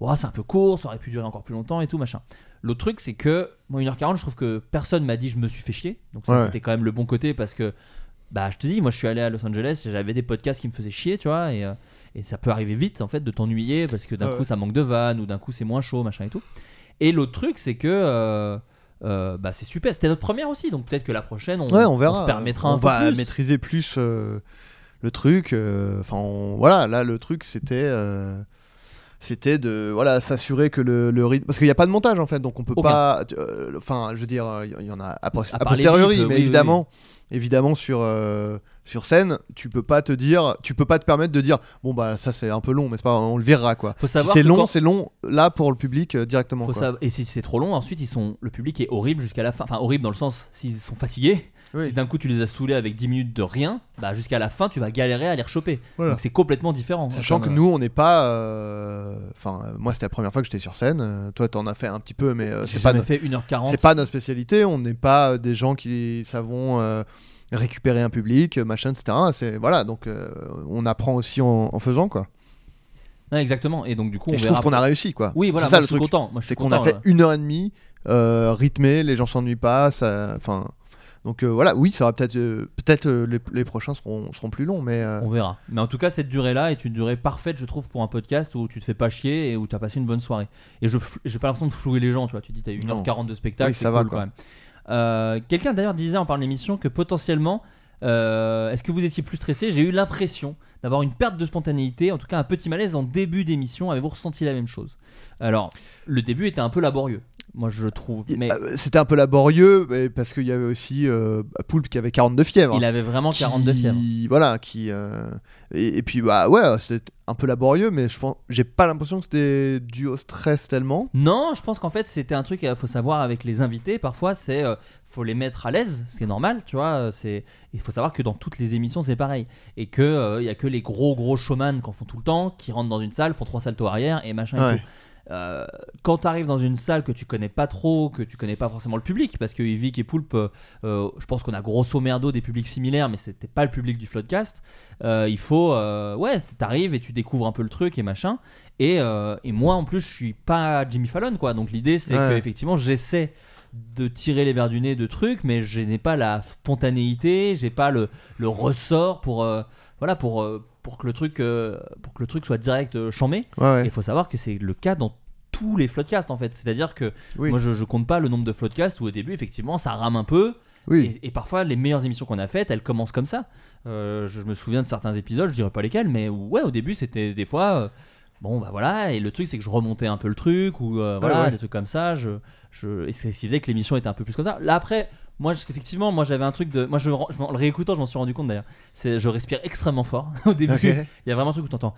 Ouah, c'est un peu court, ça aurait pu durer encore plus longtemps et tout, machin. L'autre truc, c'est que, moi, 1h40, je trouve que personne m'a dit je me suis fait chier. Donc, ça, Ouais. c'était quand même le bon côté parce que, bah, je te dis, moi, je suis allé à Los Angeles, j'avais des podcasts qui me faisaient chier, tu vois, et, euh, et ça peut arriver vite, en fait, de t'ennuyer parce que d'un Ouais. coup, ça manque de vannes ou d'un coup, c'est moins chaud, machin et tout. Et l'autre truc, c'est que. euh, euh, bah c'est super, c'était notre première aussi, donc peut-être que la prochaine on, Ouais, on verra. se permettra on un peu va plus. maîtriser plus le truc. Enfin, voilà, là, le truc, c'était. C'était de voilà s'assurer que le, le rythme parce qu'il n'y a pas de montage en fait donc on peut Aucun. pas euh, enfin je veux dire euh, il y en a a, posteriori mais oui, oui, évidemment évidemment sur euh, sur scène tu peux pas te dire tu peux pas te permettre de dire bon bah ça c'est un peu long mais c'est pas on le virera quoi Faut Si savoir c'est long quand- c'est long là pour le public euh, directement Faut quoi. savoir- Et si c'est trop long, ensuite ils sont, le public est horrible jusqu'à la fin. Enfin, horrible dans le sens, s'ils sont fatigués, Oui. si d'un coup tu les as saoulés avec 10 minutes de rien, bah jusqu'à la fin tu vas galérer à les rechoper. Voilà. Donc c'est complètement différent. Sachant Comme, que euh, nous, on n'est pas. euh, Enfin, euh, moi, c'était la première fois que j'étais sur scène. euh, toi, t'en as fait un petit peu, mais euh, c'est pas, no- fait 1h40. c'est pas notre spécialité. On n'est pas euh, des gens qui savons euh, récupérer un public, euh, machin, etc. C'est voilà. Donc, euh, on apprend aussi en, en faisant quoi. Ouais, exactement. Et donc du coup on Et je verra. trouve qu'on a réussi quoi. Oui, voilà, c'est ça moi, le je suis truc. content. Moi, je suis C'est qu'on a fait là. une heure et demie euh, rythmé, les gens s'ennuient pas. Ça, enfin. Donc euh, voilà, oui, ça va peut-être, euh, peut-être euh, les, les prochains seront, seront plus longs, mais On verra. Mais en tout cas, cette durée-là est une durée parfaite, je trouve, pour un podcast où tu te fais pas chier et où tu as passé une bonne soirée. Et je j'ai pas l'impression de flouer les gens, tu vois. Tu dis, t'as 1h40 de spectacle, Oui, ça va, quoi. quand même. Euh, Quelqu'un d'ailleurs disait en parlant de l'émission que potentiellement, euh, est-ce que vous étiez plus stressé? J'ai eu l'impression d'avoir une perte de spontanéité, en tout cas un petit malaise en début d'émission. Avez-vous ressenti la même chose? Alors, le début était un peu laborieux, moi je trouve. Mais euh, c'était un peu laborieux mais parce qu'il y avait aussi euh, Poulpe qui avait 42 fièvres. il avait vraiment 42 qui- fièvres. Voilà, qui euh, et, et puis bah ouais, c'était un peu laborieux, mais je pense, j'ai pas l'impression que c'était dû au stress tellement. Non, je pense qu'en fait c'était un truc qu'il faut savoir avec les invités. Parfois, c'est euh, faut les mettre à l'aise, ce qui est normal, tu vois. C'est il faut savoir que dans toutes les émissions c'est pareil et que euh, il y a que les gros gros showman qui en font tout le temps, qui rentrent dans une salle, font trois saltos arrière et machin et tout. Euh, quand tu arrives dans une salle que tu connais pas trop, que tu connais pas forcément le public, parce que Yvick et Poulpe, euh, je pense qu'on a grosso merdo des publics similaires, mais c'était pas le public du Floodcast. Euh, il faut, ouais, t'arrives et tu découvres un peu le truc et machin. Et, et moi en plus, je suis pas Jimmy Fallon, quoi. Donc l'idée, c'est Ouais. que effectivement, j'essaie de tirer les verres du nez de trucs, mais je n'ai pas la spontanéité, j'ai pas le, le ressort pour, voilà, pour, pour que le truc, euh, pour que le truc soit direct euh, chambé. Ouais, Et ouais. il faut savoir que c'est le cas dans tous les floodcasts en fait. C'est-à-dire que Oui. moi je, je compte pas le nombre de floodcasts où au début effectivement ça rame un peu. Oui. Et, et parfois les meilleures émissions qu'on a faites elles commencent comme ça. Euh, je me souviens de certains épisodes, je dirais pas lesquels, mais ouais au début c'était des fois. euh, Bon bah voilà et le truc c'est que je remontais un peu le truc ou euh, voilà ouais. des trucs comme ça je, je et c'est ce qui faisait que l'émission était un peu plus comme ça là après moi je- effectivement moi j'avais un truc de moi je, je- en le réécoutant je m'en suis rendu compte d'ailleurs c'est je respire extrêmement fort (laughs) au début il y a vraiment un truc où t'entends.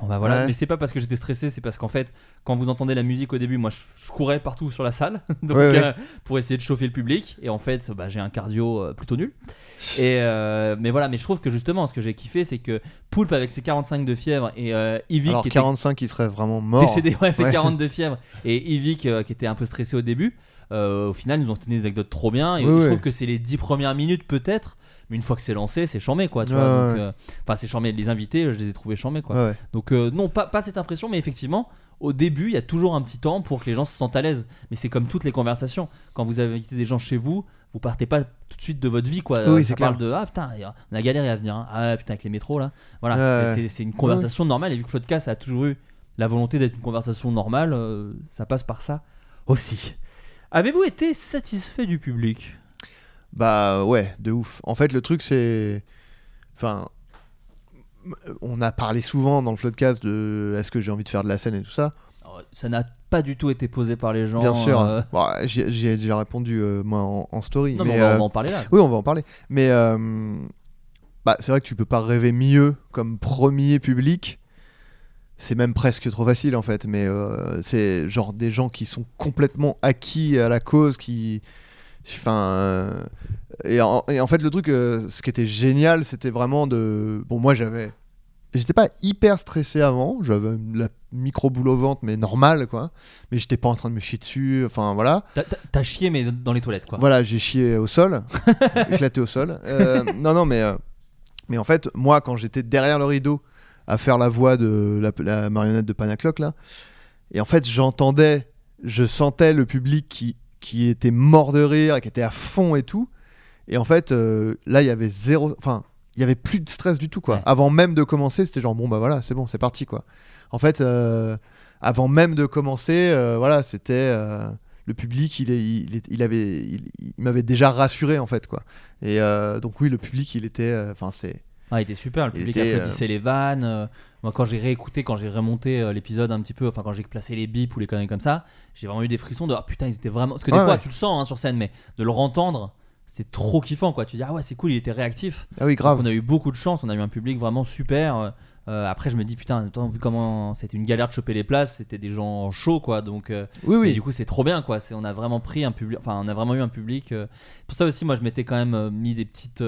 Bon bah voilà, Ouais. mais c'est pas parce que j'étais stressé, c'est parce qu'en fait, quand vous entendez la musique au début, moi je, je courais partout sur la salle (laughs) donc, Ouais, ouais. euh, pour essayer de chauffer le public. Et en fait, bah, j'ai un cardio euh, plutôt nul. (laughs) Et euh, mais voilà, mais je trouve que justement, ce que j'ai kiffé, c'est que Poulpe avec ses 45 de fièvre et Yvick Alors qui était 45 qui serait vraiment mort. décédé, ouais, c'est Ouais. 42 fièvre et Yvick qui était un peu stressé au début. Euh, au final, ils nous ont tenu des anecdotes trop bien. Et Oui, je trouve que c'est les 10 premières minutes peut-être. Mais une fois que c'est lancé, c'est chambé quoi. Tu vois, donc, euh, Enfin, c'est chambé. Les invités, je les ai trouvés chambés quoi. Donc euh, non, pas, pas cette impression, mais effectivement, au début, il y a toujours un petit temps pour que les gens se sentent à l'aise. Mais c'est comme toutes les conversations. Quand vous invitez des gens chez vous, vous partez pas tout de suite de votre vie, quoi. Oui, Ça parle clair. de ah putain, on a galéré à venir. hein. Ah putain avec les métros là. Voilà, Ouais, c'est- une conversation normale. Et vu que Floodcast a toujours eu la volonté d'être une conversation normale, euh, ça passe par ça aussi. Avez-vous été satisfait du public? Bah ouais, de ouf. En fait, le truc, c'est. Enfin. On a parlé souvent dans le Floodcast de est-ce que j'ai envie de faire de la scène et tout ça? Alors, Ça n'a pas du tout été posé par les gens. Bien sûr. euh, Bon, j'y ai- j'y ai déjà répondu euh, moi en, en story. Non, mais, mais on va, euh, on va en parler là. Oui, on va en parler. Mais euh, bah, c'est vrai que tu peux pas rêver mieux comme premier public. C'est même presque trop facile en fait. Mais euh, c'est genre des gens qui sont complètement acquis à la cause, qui. Enfin. euh, et, en, et en fait, le truc, euh, ce qui était génial, c'était vraiment de. Bon, moi j'avais. J'étais pas hyper stressé avant, j'avais la micro boule au ventre, mais normal quoi. Mais j'étais pas en train de me chier dessus, enfin voilà. T'as- chié, mais dans les toilettes quoi. Voilà, j'ai chié au sol, (laughs) éclaté au sol. Non, non, mais, mais en fait, moi, quand j'étais derrière le rideau à faire la voix de la, la marionnette de Panacloc, là, et en fait, j'entendais, je sentais le public qui, qui était mort de rire et qui était à fond et tout. Et en fait, euh, là, il y avait zéro. Enfin, il y avait plus de stress du tout, quoi. Ouais. Avant même de commencer, c'était genre, bon, bah voilà, c'est bon, c'est parti, quoi. En fait, euh, avant même de commencer, euh, voilà, c'était. le public, il, est, il, avait, il, il m'avait déjà rassuré en fait quoi. Et donc oui, le public, il était, enfin c'est, Ah, il était super, le public était, applaudissait les vannes. euh, moi, quand j'ai réécouté, quand j'ai remonté euh, l'épisode un petit peu, enfin, quand j'ai placé les bips ou les conneries comme ça, j'ai vraiment eu des frissons de ah putain, ils étaient vraiment. Parce que des Ouais, fois, ouais. tu le sens hein, sur scène, mais de le rentendre, c'est trop kiffant quoi. Tu dis ah ouais, c'est cool, il était réactif. Ah oui, grave. On a eu beaucoup de chance, on a eu un public vraiment super. Euh, après, je me dis putain, attends, vu comment c'était une galère de choper les places, c'était des gens chauds quoi. Donc, euh, Oui, oui. du coup, c'est trop bien, quoi. On a vraiment pris un public, enfin, on a vraiment eu un public. euh, Pour ça aussi, moi, je m'étais quand même mis des petites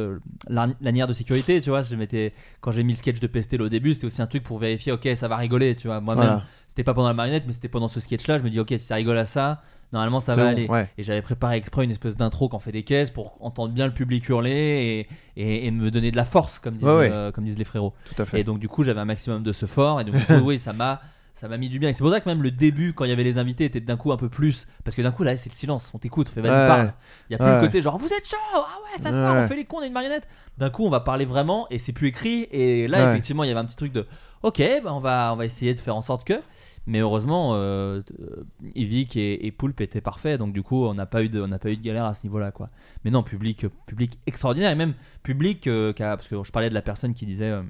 lanières de sécurité, tu vois. Je m'étais, quand j'ai mis le sketch de Pestel au début, c'était aussi un truc pour vérifier, ok, ça va rigoler, tu vois. Moi-même, Voilà. c'était pas pendant la marionnette, mais c'était pendant ce sketch-là. Je me dis, ok, si ça rigole à ça, normalement, ça va bon, aller. ouais. Et j'avais préparé exprès une espèce d'intro qu'on fait des caisses pour entendre bien le public hurler et, et, et me donner de la force, comme disent, Ouais, ouais. euh, comme disent les frérots. Tout à fait. Et donc du coup j'avais un maximum de ce fort et donc du coup, (laughs) oui ça m'a ça m'a mis du bien et c'est pour ça que même le début quand il y avait les invités était d'un coup un peu plus parce que d'un coup là c'est le silence on t'écoute on fait vas-y Ouais. parle il y a plus Ouais. le côté genre vous êtes chaud ah ouais ça se passe on fait les cons on est une marionnette d'un coup on va parler vraiment et c'est plus écrit et là effectivement il y avait un petit truc de ok bah, on va on va essayer de faire en sorte que mais heureusement euh, euh, Yvick et, et Poulpe étaient parfaits donc du coup on n'a pas eu de on pas eu de galère à ce niveau là quoi mais non public public extraordinaire et même public euh, qui a- parce que je parlais de la personne qui disait euh,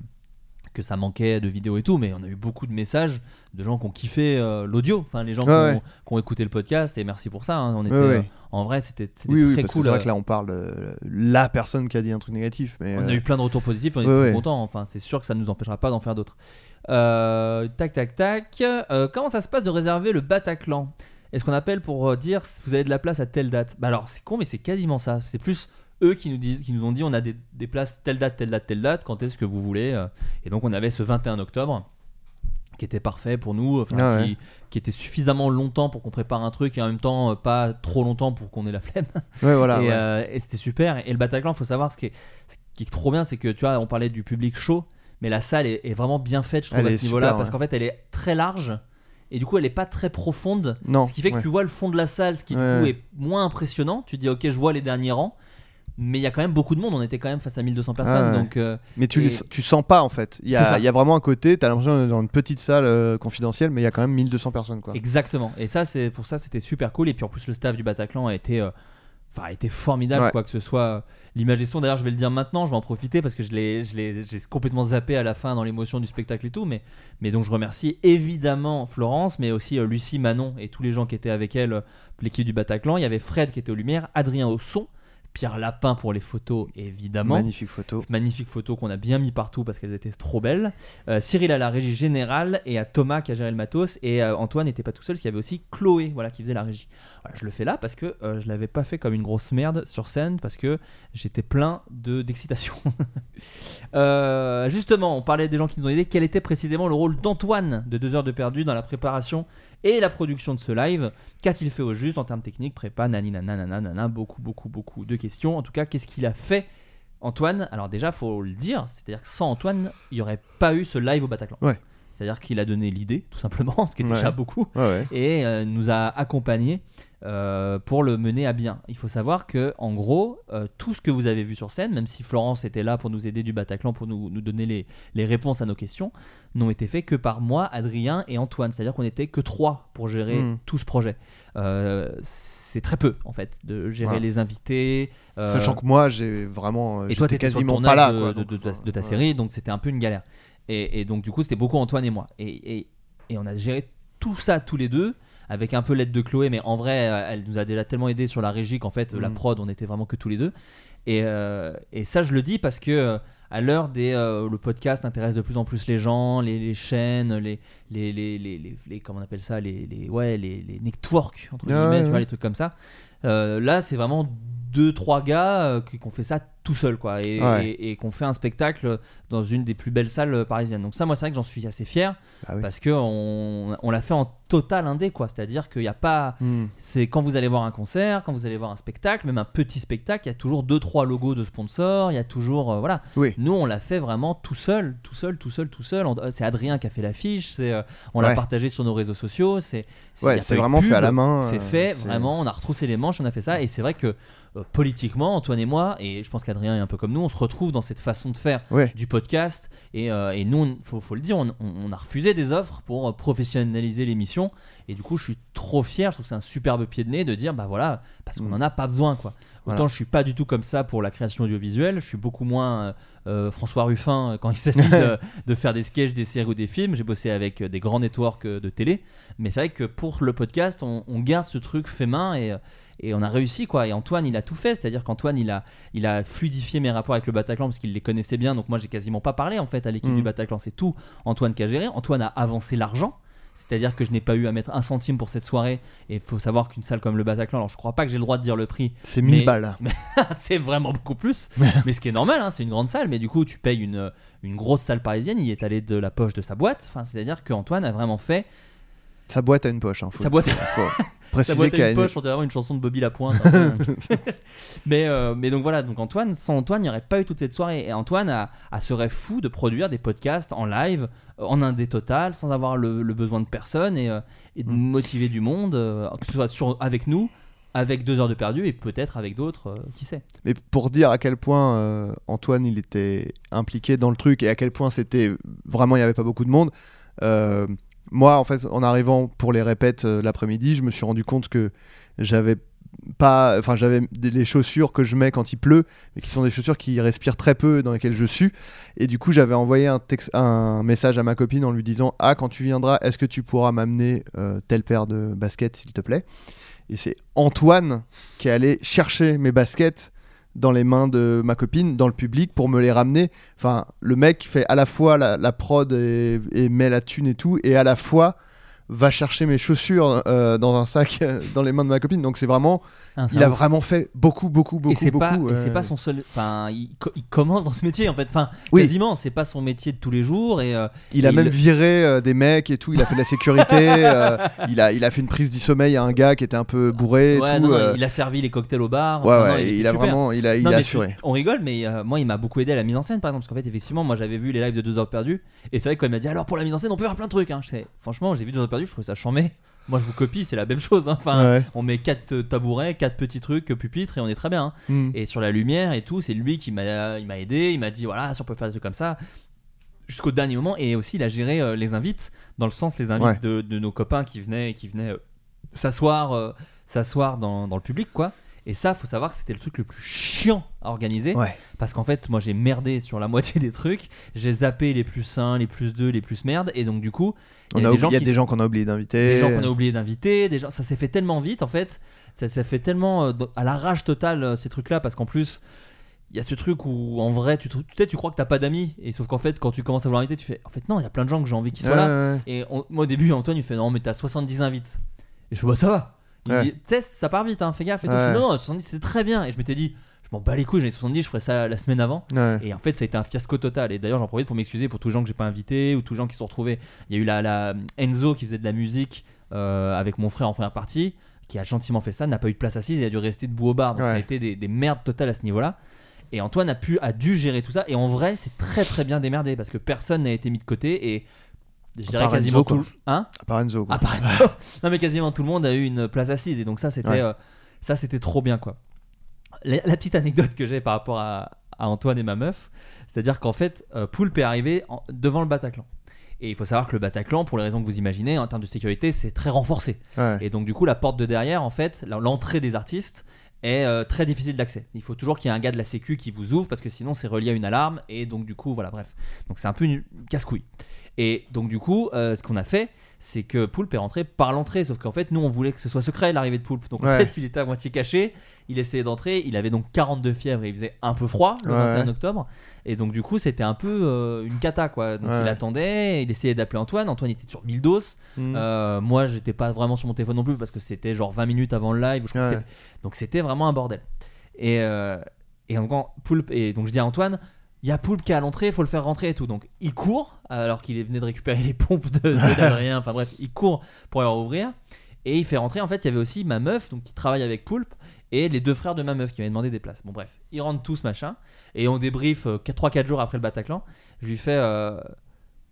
que ça manquait de vidéos et tout, mais on a eu beaucoup de messages de gens qui ont kiffé euh, l'audio, enfin les gens qui, Ouais, ont, ouais. qui ont écouté le podcast et merci pour ça. hein. On était, Ouais, ouais. euh, en vrai, c'était Oui, oui, très parce cool. c'est vrai euh, que là, on parle de la personne qui a dit un truc négatif. Mais on euh, a eu plein de retours positifs, on est très contents. Enfin, c'est sûr que ça ne nous empêchera pas d'en faire d'autres. Euh, tac, tac, tac. Euh, comment ça se passe de réserver le Bataclan? Est-ce qu'on appelle pour euh, dire si vous avez de la place à telle date? Bah alors, c'est con, mais c'est quasiment ça. C'est plus eux qui nous disent, qui nous ont dit on a des, des places telle date, telle date, telle date. Quand est-ce que vous voulez. Et donc on avait ce 21 octobre qui était parfait pour nous, enfin, Ah ouais. qui, qui était suffisamment longtemps pour qu'on prépare un truc et en même temps pas trop longtemps pour qu'on ait la flemme (laughs) Ouais, voilà. et, ouais. euh, et c'était super. Et le Bataclan, faut savoir ce qui est, ce qui est trop bien, c'est que tu vois, on parlait du public chaud, mais la salle est, est vraiment bien faite, je trouve, Elle à ce niveau-là, parce qu'en fait, elle est très large. Et du coup, elle est pas très profonde. Non. Ce qui fait que ouais. tu vois le fond de la salle, ce qui du coup est moins impressionnant. Tu dis, ok, je vois les derniers rangs. Mais il y a quand même beaucoup de monde. On était quand même face à 1200 personnes. Ah ouais. Donc, euh, Mais tu, et- tu sens pas en fait. Il y, a, il y a vraiment un côté, t'as l'impression d'être dans une petite salle euh, confidentielle, mais il y a quand même 1200 personnes quoi. Exactement. Et ça, c'est pour ça, c'était super cool. Et puis en plus, le staff du Bataclan a été, euh, a été formidable, Ouais. quoi que ce soit. L'image et son. D'ailleurs, je vais le dire maintenant. Je vais en profiter parce que je l'ai, je l'ai, j'ai complètement zappé à la fin dans l'émotion du spectacle et tout. Mais, mais donc, je remercie évidemment Florence, mais aussi euh, Lucie, Manon et tous les gens qui étaient avec elle, euh, l'équipe du Bataclan. Il y avait Fred qui était aux lumières, Adrien au son, Pierre Lapin pour les photos, évidemment. Magnifique photo. Magnifiques photos qu'on a bien mis partout parce qu'elles étaient trop belles. Euh, Cyril à la régie générale et à Thomas qui a géré le matos. Et euh, Antoine n'était pas tout seul, parce qu'il y avait aussi Chloé voilà, qui faisait la régie. Voilà, je le fais là parce que euh, je l'avais pas fait comme une grosse merde sur scène parce que j'étais plein de d'excitation. (laughs) Euh, justement, on parlait des gens qui nous ont aidés. Quel était précisément le rôle d'Antoine de 2 heures de perdu dans la préparation et la production de ce live Qu'a-t-il fait au juste en termes techniques, prépa, nani, nana, nana, nana, beaucoup, beaucoup, beaucoup de questions. En tout cas, qu'est-ce qu'il a fait Antoine, alors déjà, faut le dire, c'est-à-dire que sans Antoine, il n'y aurait pas eu ce live au Bataclan. Ouais. C'est-à-dire qu'il a donné l'idée, tout simplement, (laughs) ce qui est Ouais. déjà beaucoup, ouais. et euh, nous a accompagnés euh, pour le mener à bien. Il faut savoir que, en gros, euh, tout ce que vous avez vu sur scène, même si Florence était là pour nous aider du Bataclan, pour nous, nous donner les, les réponses à nos questions, n'ont été faits que par moi, Adrien et Antoine. C'est-à-dire qu'on n'était que trois pour gérer Mm. tout ce projet. Euh, c'est très peu, en fait, de gérer Voilà. les invités. Sachant que moi, j'ai vraiment. et toi, t'étais sur le quasiment pas là. de, quoi, de- donc, de ta, de ta ouais. série, donc c'était un peu une galère. Et, et donc, du coup, c'était beaucoup Antoine et moi. Et, et- et on a géré tout ça tous les deux, avec un peu l'aide de Chloé, mais en vrai, euh, elle nous a déjà tellement aidé sur la régie qu'en fait, la Mm. prod, on était vraiment que tous les deux. Et, euh, et ça, je le dis parce que. euh, à l'heure des euh, le podcast intéresse de plus en plus les gens, les, les chaînes, les les, les, les, comment on appelle ça, les, les ouais les, les networks entre Ah guillemets, ouais, tu vois ouais. les trucs comme ça. Euh, là, c'est vraiment deux trois gars euh, qui, ont fait ça tout seul quoi et, Ouais. et, et qu'on fait un spectacle dans une des plus belles salles euh, parisiennes. Donc ça, moi, c'est vrai que j'en suis assez fier oui. parce que on, on l'a fait en total indé quoi. C'est-à-dire qu'il n'y a pas Hmm. c'est quand vous allez voir un concert, quand vous allez voir un spectacle, même un petit spectacle, il y a toujours deux trois logos de sponsors, il y a toujours euh, voilà. Oui. Nous on l'a fait vraiment tout seul, tout seul, tout seul, tout seul. C'est Adrien qui a fait l'affiche, c'est euh, on l'a partagé sur nos réseaux sociaux, c'est Ouais, c'est vraiment fait à la main. C'est fait c'est- vraiment, on a retroussé les manches, on a fait ça et c'est vrai que euh, politiquement, Antoine et moi, et je pense qu'Adrien est un peu comme nous, on se retrouve dans cette façon de faire Ouais. du podcast. Et, euh, et nous, on- faut, faut le dire, on, a refusé des offres pour euh, professionnaliser l'émission. Et du coup, je suis trop fier. Je trouve que c'est un superbe pied de nez de dire, bah voilà, parce qu'on Mm. en a pas besoin, quoi. Autant Voilà. je suis pas du tout comme ça pour la création audiovisuelle. Je suis beaucoup moins euh, François Ruffin quand il s'agit (laughs) de, de faire des sketchs, des séries ou des films. J'ai bossé avec des grands networks de télé. Mais c'est vrai que pour le podcast, on, on garde ce truc fait main et, et on a réussi quoi. Et Antoine, il a tout fait. C'est-à-dire qu'Antoine, il a, il a fluidifié mes rapports avec le Bataclan parce qu'il les connaissait bien. Donc moi, j'ai quasiment pas parlé en fait à l'équipe Mhm. du Bataclan. C'est tout Antoine qui a géré. Antoine a avancé l'argent. C'est-à-dire que je n'ai pas eu à mettre un centime pour cette soirée. Et il faut savoir qu'une salle comme le Bataclan, alors je crois pas que j'ai le droit de dire le prix, C'est 1000 Mais- balles. (laughs) c'est vraiment beaucoup plus. (laughs) mais ce qui est normal, hein, c'est une grande salle. Mais du coup, tu payes une, une grosse salle parisienne. Il est allé de la poche de sa boîte. Enfin, c'est-à-dire qu'Antoine a vraiment fait Sa boîte a une poche. Hein, faut- sa boîte. faut (laughs) Préciser boîte qu'il y à une poche, on dirait vraiment une chanson de Bobby Lapointe. peu. (laughs) mais, euh, mais donc voilà, donc Antoine, sans Antoine, il n'y aurait pas eu toute cette soirée. Et Antoine a, a serait fou de produire des podcasts en live, euh, en indé total, sans avoir le, le besoin de personne et, euh, et de Mm. motiver du monde, euh, que ce soit sur, avec nous, avec deux heures de perdu et peut-être avec d'autres, euh, qui sait. Mais pour dire à quel point euh, Antoine il était impliqué dans le truc et à quel point c'était vraiment il n'y avait pas beaucoup de monde. euh, moi en fait en arrivant pour les répètes euh, l'après-midi, je me suis rendu compte que j'avais pas, enfin j'avais les chaussures que je mets quand il pleut, mais qui sont des chaussures qui respirent très peu dans lesquelles je sue. Et du coup j'avais envoyé un message à ma copine en lui disant ah quand tu viendras est-ce que tu pourras m'amener euh, telle paire de baskets s'il te plaît? Et c'est Antoine qui est allé chercher mes baskets dans les mains de ma copine, dans le public, pour me les ramener. Enfin, le mec fait à la fois la, prod et, et met la thune et tout, et à la fois va chercher mes chaussures euh, dans un sac euh, dans les mains de ma copine. Donc c'est vraiment, c'est il a vraiment fait beaucoup, beaucoup, et beaucoup, c'est pas, et c'est euh, pas son seul. Enfin, il, co- il commence dans ce métier en fait. Enfin, Oui. quasiment, c'est pas son métier de tous les jours. Et euh, Il a il- même viré euh, des mecs et tout. Il a fait de la sécurité. (laughs) euh, il a, il a fait une prise du sommeil à un gars qui était un peu bourré. et ouais, tout, non, non, euh, il a servi les cocktails au bar. ouais, Enfin, ouais, était il a vraiment, il a, il a assuré. on rigole, mais euh, moi, il m'a beaucoup aidé à la mise en scène, par exemple, parce qu'en fait, effectivement, moi, j'avais vu les lives de 2 heures perdues, et c'est vrai que quand il m'a dit, alors pour la mise en scène, on peut faire plein de trucs. Hein. Je fais, franchement, j'ai vu 2 heures perdues, je trouvais ça chambé. Moi, je vous copie, c'est la même chose. hein. Enfin, Ouais. on met quatre tabourets, quatre petits trucs, pupitres, et on est très bien. hein. Mm. Et sur la lumière et tout, c'est lui qui m'a, il m'a aidé. Il m'a dit, voilà, si on peut faire des trucs comme ça. Jusqu'au dernier moment, et aussi, il a géré euh, les invites, dans le sens les invites Ouais. de, de nos copains qui venaient, qui venaient euh, s'asseoir, euh, s'asseoir dans, dans le public, quoi. Et ça, faut savoir que c'était le truc le plus chiant à organiser. Ouais. Parce qu'en fait, moi j'ai merdé sur la (laughs) moitié des trucs. J'ai zappé les plus 1, les plus 2, les plus merde. Et donc, du coup, il y a des gens des qu'on a oublié d'inviter. des gens qu'on a oublié d'inviter, des gens, ça s'est fait tellement vite en fait, ça s'est fait tellement euh, à la rage totale euh, ces trucs-là parce qu'en plus il y a ce truc où en vrai tu, te- tu crois que t'as pas d'amis et sauf qu'en fait quand tu commences à vouloir inviter tu fais en fait non il y a plein de gens que j'ai envie qu'ils soient Ouais, là ouais. et on- moi au début Antoine il fait non mais t'as 70 invites et je fais bah ça va il me dit tu sais ça part vite hein, fais gaffe et tout. Je fais, non non 70 c'est très bien et je m'étais dit je m'en bats les couilles j'en ai 70 je ferai ça la semaine avant et en fait, ça a été un fiasco total. Et d'ailleurs, j'en profite pour m'excuser pour tous les gens que j'ai pas invités ou tous les gens qui se sont retrouvés. Il y a eu la, la Enzo qui faisait de la musique euh, avec mon frère en première partie, qui a gentiment fait ça, n'a pas eu de place assise et a dû rester debout au bar. Donc ça a été des, des merdes totales à ce niveau-là. Et Antoine a, pu, a dû gérer tout ça. Et en vrai, c'est très très bien démerdé parce que personne n'a été mis de côté. Et je dirais quasiment tout. Hein? Enzo. quoi. Enzo. (laughs) non mais quasiment tout le monde a eu une place assise et donc ça c'était Ouais. euh, ça c'était trop bien quoi. La, la petite anecdote que j'ai par rapport à, à Antoine et ma meuf, c'est-à-dire qu'en fait euh, Poulpe est arrivé en- devant le Bataclan. Et il faut savoir que le Bataclan, pour les raisons que vous imaginez, en termes de sécurité, c'est très renforcé. Ouais. Et donc du coup, la porte de derrière, en fait, l'entrée des artistes est euh, très difficile d'accès. Il faut toujours qu'il y ait un gars de la sécu qui vous ouvre parce que sinon c'est relié à une alarme et donc du coup voilà bref. Donc c'est un peu une casse-couille. Et donc du coup, euh, ce qu'on a fait, c'est que Poulpe est rentré par l'entrée, sauf qu'en fait nous on voulait que ce soit secret l'arrivée de Poulpe. Donc en Ouais. fait il était à moitié caché, il essayait d'entrer, il avait donc 42 fièvres et il faisait un peu froid le Ouais. 21 octobre. Et donc du coup c'était un peu euh, une cata quoi. Donc Ouais. il attendait, il essayait d'appeler Antoine, Antoine était sur 1000 doses. Mm. Euh, moi, j'étais pas vraiment sur mon téléphone non plus parce que c'était genre 20 minutes avant le live. je crois que Donc c'était vraiment un bordel. Et, euh, et Poulpe, et donc je dis à Antoine, il y a Poulpe qui est à l'entrée, il faut le faire rentrer et tout. Donc il court alors qu'il venu de récupérer les pompes de, de (laughs) d'Adrien. Enfin bref, il court pour leur ouvrir et il fait rentrer. En fait, il y avait aussi ma meuf donc qui travaille avec Poulpe et les deux frères de ma meuf qui m'avaient demandé des places. Bon bref, ils rentrent tous machin et on débrief 3-4 jours après le Bataclan. Je lui fais. euh,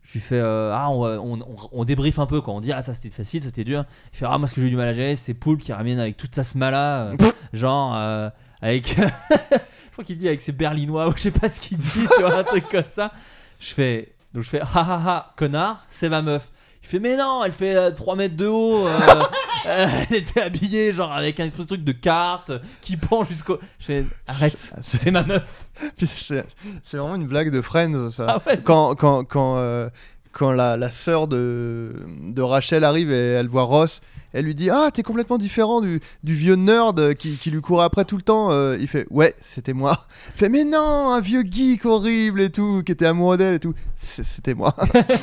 je lui fais euh, ah on, on, on, on débrief un peu quoi on dit ah ça c'était facile c'était dur il fait ah moi ce que j'ai eu du mal à gérer c'est Poulpe qui ramène avec toute sa smala euh, (laughs) genre euh, avec. (laughs) crois qu'il dit avec ses berlinois ou je sais pas ce qu'il dit, tu vois, un truc comme ça. Je fais. Donc je fais ha ha ha, connard, c'est ma meuf. Il fait mais non, elle fait euh, 3 mètres de haut. euh, (laughs) euh, elle était habillée genre avec un espèce de truc de carte qui pend jusqu'au. Je fais arrête, c'est ma meuf. (laughs) Puis c'est c'est vraiment une blague de Friends, ça. Ah ouais. Quand, quand, quand, euh, quand la, la sœur de, de Rachel arrive et elle voit Ross, elle lui dit Ah, t'es complètement différent du, du vieux nerd qui, qui lui courait après tout le temps. Euh, il fait Ouais, c'était moi. (laughs) Il fait Mais non, un vieux geek horrible et tout, qui était amoureux d'elle et tout. C'était moi.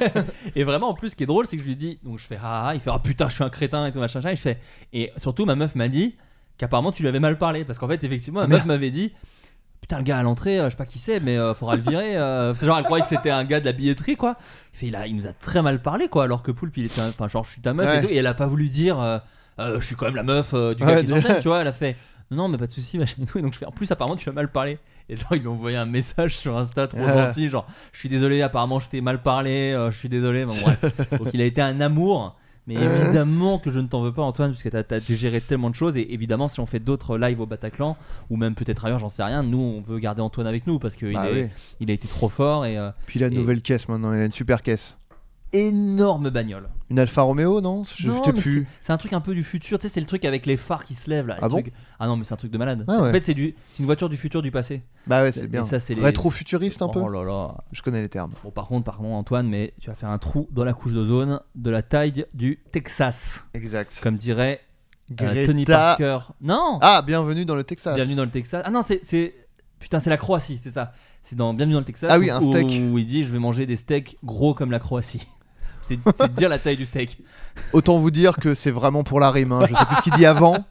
(laughs) Et vraiment, en plus, ce qui est drôle, c'est que je lui dis, donc je fais ah, ah, il fait ah putain, je suis un crétin et tout machin, machin. Et je fais, et surtout, ma meuf m'a dit qu'apparemment tu lui avais mal parlé parce qu'en fait, effectivement, ma Ah, meuf m'avait dit. Putain, le gars à l'entrée, euh, je sais pas qui c'est, mais euh, faudra le virer. euh. genre, elle croyait que c'était un gars de la billetterie, quoi. Il, fait, il, a, il nous a très mal parlé, quoi. Alors que Poulpe, il était. un- Enfin, genre, je suis ta meuf Ouais. et tout. Et elle a pas voulu dire, euh, Euh, je suis quand même la meuf euh, du gars Ouais, qui déjà. tu vois. Elle a fait, non, non, mais pas de soucis, machin et tout. Et donc, je fais, en plus, apparemment, tu as mal parlé. Et genre, ils lui ont envoyé un message sur Insta trop Ah. gentil, genre, je suis désolé, apparemment, je t'ai mal parlé, euh, je suis désolé. Bon, bref. (laughs) Donc, il a été un amour. Mais évidemment que je ne t'en veux pas, Antoine, puisque t'as as géré tellement de choses. Et évidemment, si on fait d'autres lives au Bataclan, ou même peut-être ailleurs, j'en sais rien, nous, on veut garder Antoine avec nous parce qu'il Bah est- oui. il a été trop fort et euh, Puis la Et- nouvelle caisse maintenant, il a une super caisse. Énorme bagnole. Une Alfa Romeo, non Je Non, sais mais plus. c'est- un truc un peu du futur, tu sais, c'est le truc avec les phares qui se lèvent là. Ah bon Ah non, mais c'est un truc de malade. Ah En fait, c'est du- une voiture du futur du passé. Bah ouais, c'est bien. ça, les- Rétro-futuriste un peu Oh là là. Je connais les termes. Bon, par contre, pardon Antoine, mais tu vas faire un trou dans la couche d'ozone de la taille du Texas, Exact. comme dirait euh, Tony Parker. Non. Ah, bienvenue dans le Texas. Bienvenue dans le Texas. Ah non, c'est putain, c'est la Croatie, c'est ça. C'est dans Bienvenue dans le Texas. Ah oui, où- un steak. Où il dit je vais manger des steaks gros comme la Croatie. C'est dire la taille du steak. Autant vous dire que c'est vraiment pour la rime. hein. Je sais plus ce qu'il dit avant.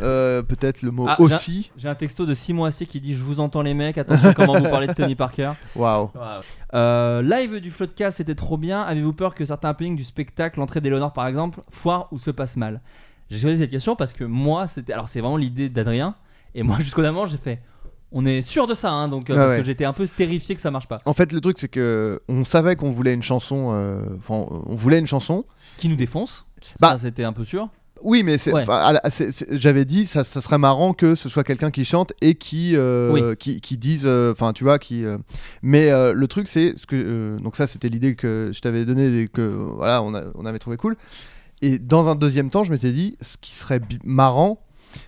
Euh, Peut-être le mot Ah, aussi. J'ai un texto de Simon Assier qui dit Je vous entends les mecs, attention comment vous parlez de Tony Parker. Waouh. Euh, live du Floodcast, c'était trop bien. Avez-vous peur que certains happenings du spectacle, l'entrée d'Eleonore par exemple, foire ou se passe mal? J'ai choisi cette question parce que moi, c'était. Alors, c'est vraiment l'idée d'Adrien. Et moi, (laughs) jusqu'au moment, j'ai fait On est sûr de ça, hein, donc, euh, parce ouais. que j'étais un peu terrifié que ça marche pas. En fait, le truc, c'est que on savait qu'on voulait une chanson. euh, Enfin, on voulait une chanson. Qui nous défonce Bah, Ça, c'était un peu sûr. Oui, mais c'est- Ouais. enfin, à la- c'est- c'est- j'avais dit, ça, ça serait marrant que ce soit quelqu'un qui chante et qui, euh, Oui. qui, qui dise, enfin, tu vois, qui. Mais le truc, c'est ce que, donc ça, c'était l'idée que je t'avais donnée et que voilà, on, a- on avait trouvé cool. Et dans un deuxième temps, je m'étais dit, ce qui serait bi- marrant,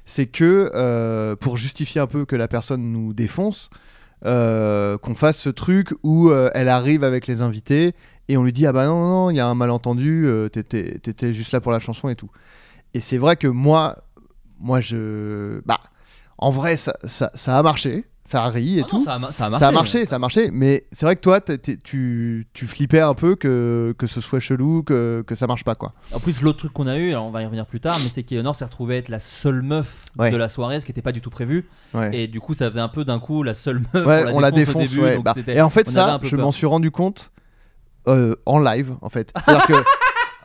c'est que euh, pour justifier un peu que la personne nous défonce, euh, qu'on fasse ce truc où euh, elle arrive avec les invités et on lui dit ah bah non non il y a un malentendu, t'étais juste là pour la chanson et tout. Et c'est vrai que moi, moi je, bah, en vrai ça a marché, ça a ri et Ah non, tout. ça, a, ma- ça a marché. Ça a marché, ça a marché, mais c'est vrai que toi, tu, tu flippais un peu que, que ce soit chelou, que, que ça marche pas, quoi. En plus, l'autre truc qu'on a eu, alors on va y revenir plus tard, mais c'est qu'Eleonore s'est retrouvée être la seule meuf Ouais. de la soirée, ce qui n'était pas du tout prévu. Ouais, Et du coup, ça faisait un peu d'un coup la seule meuf. Ouais, on la défonce, début, Bah, et en fait, ça, je m'en suis rendu compte euh, en live, en fait. C'est-à-dire que,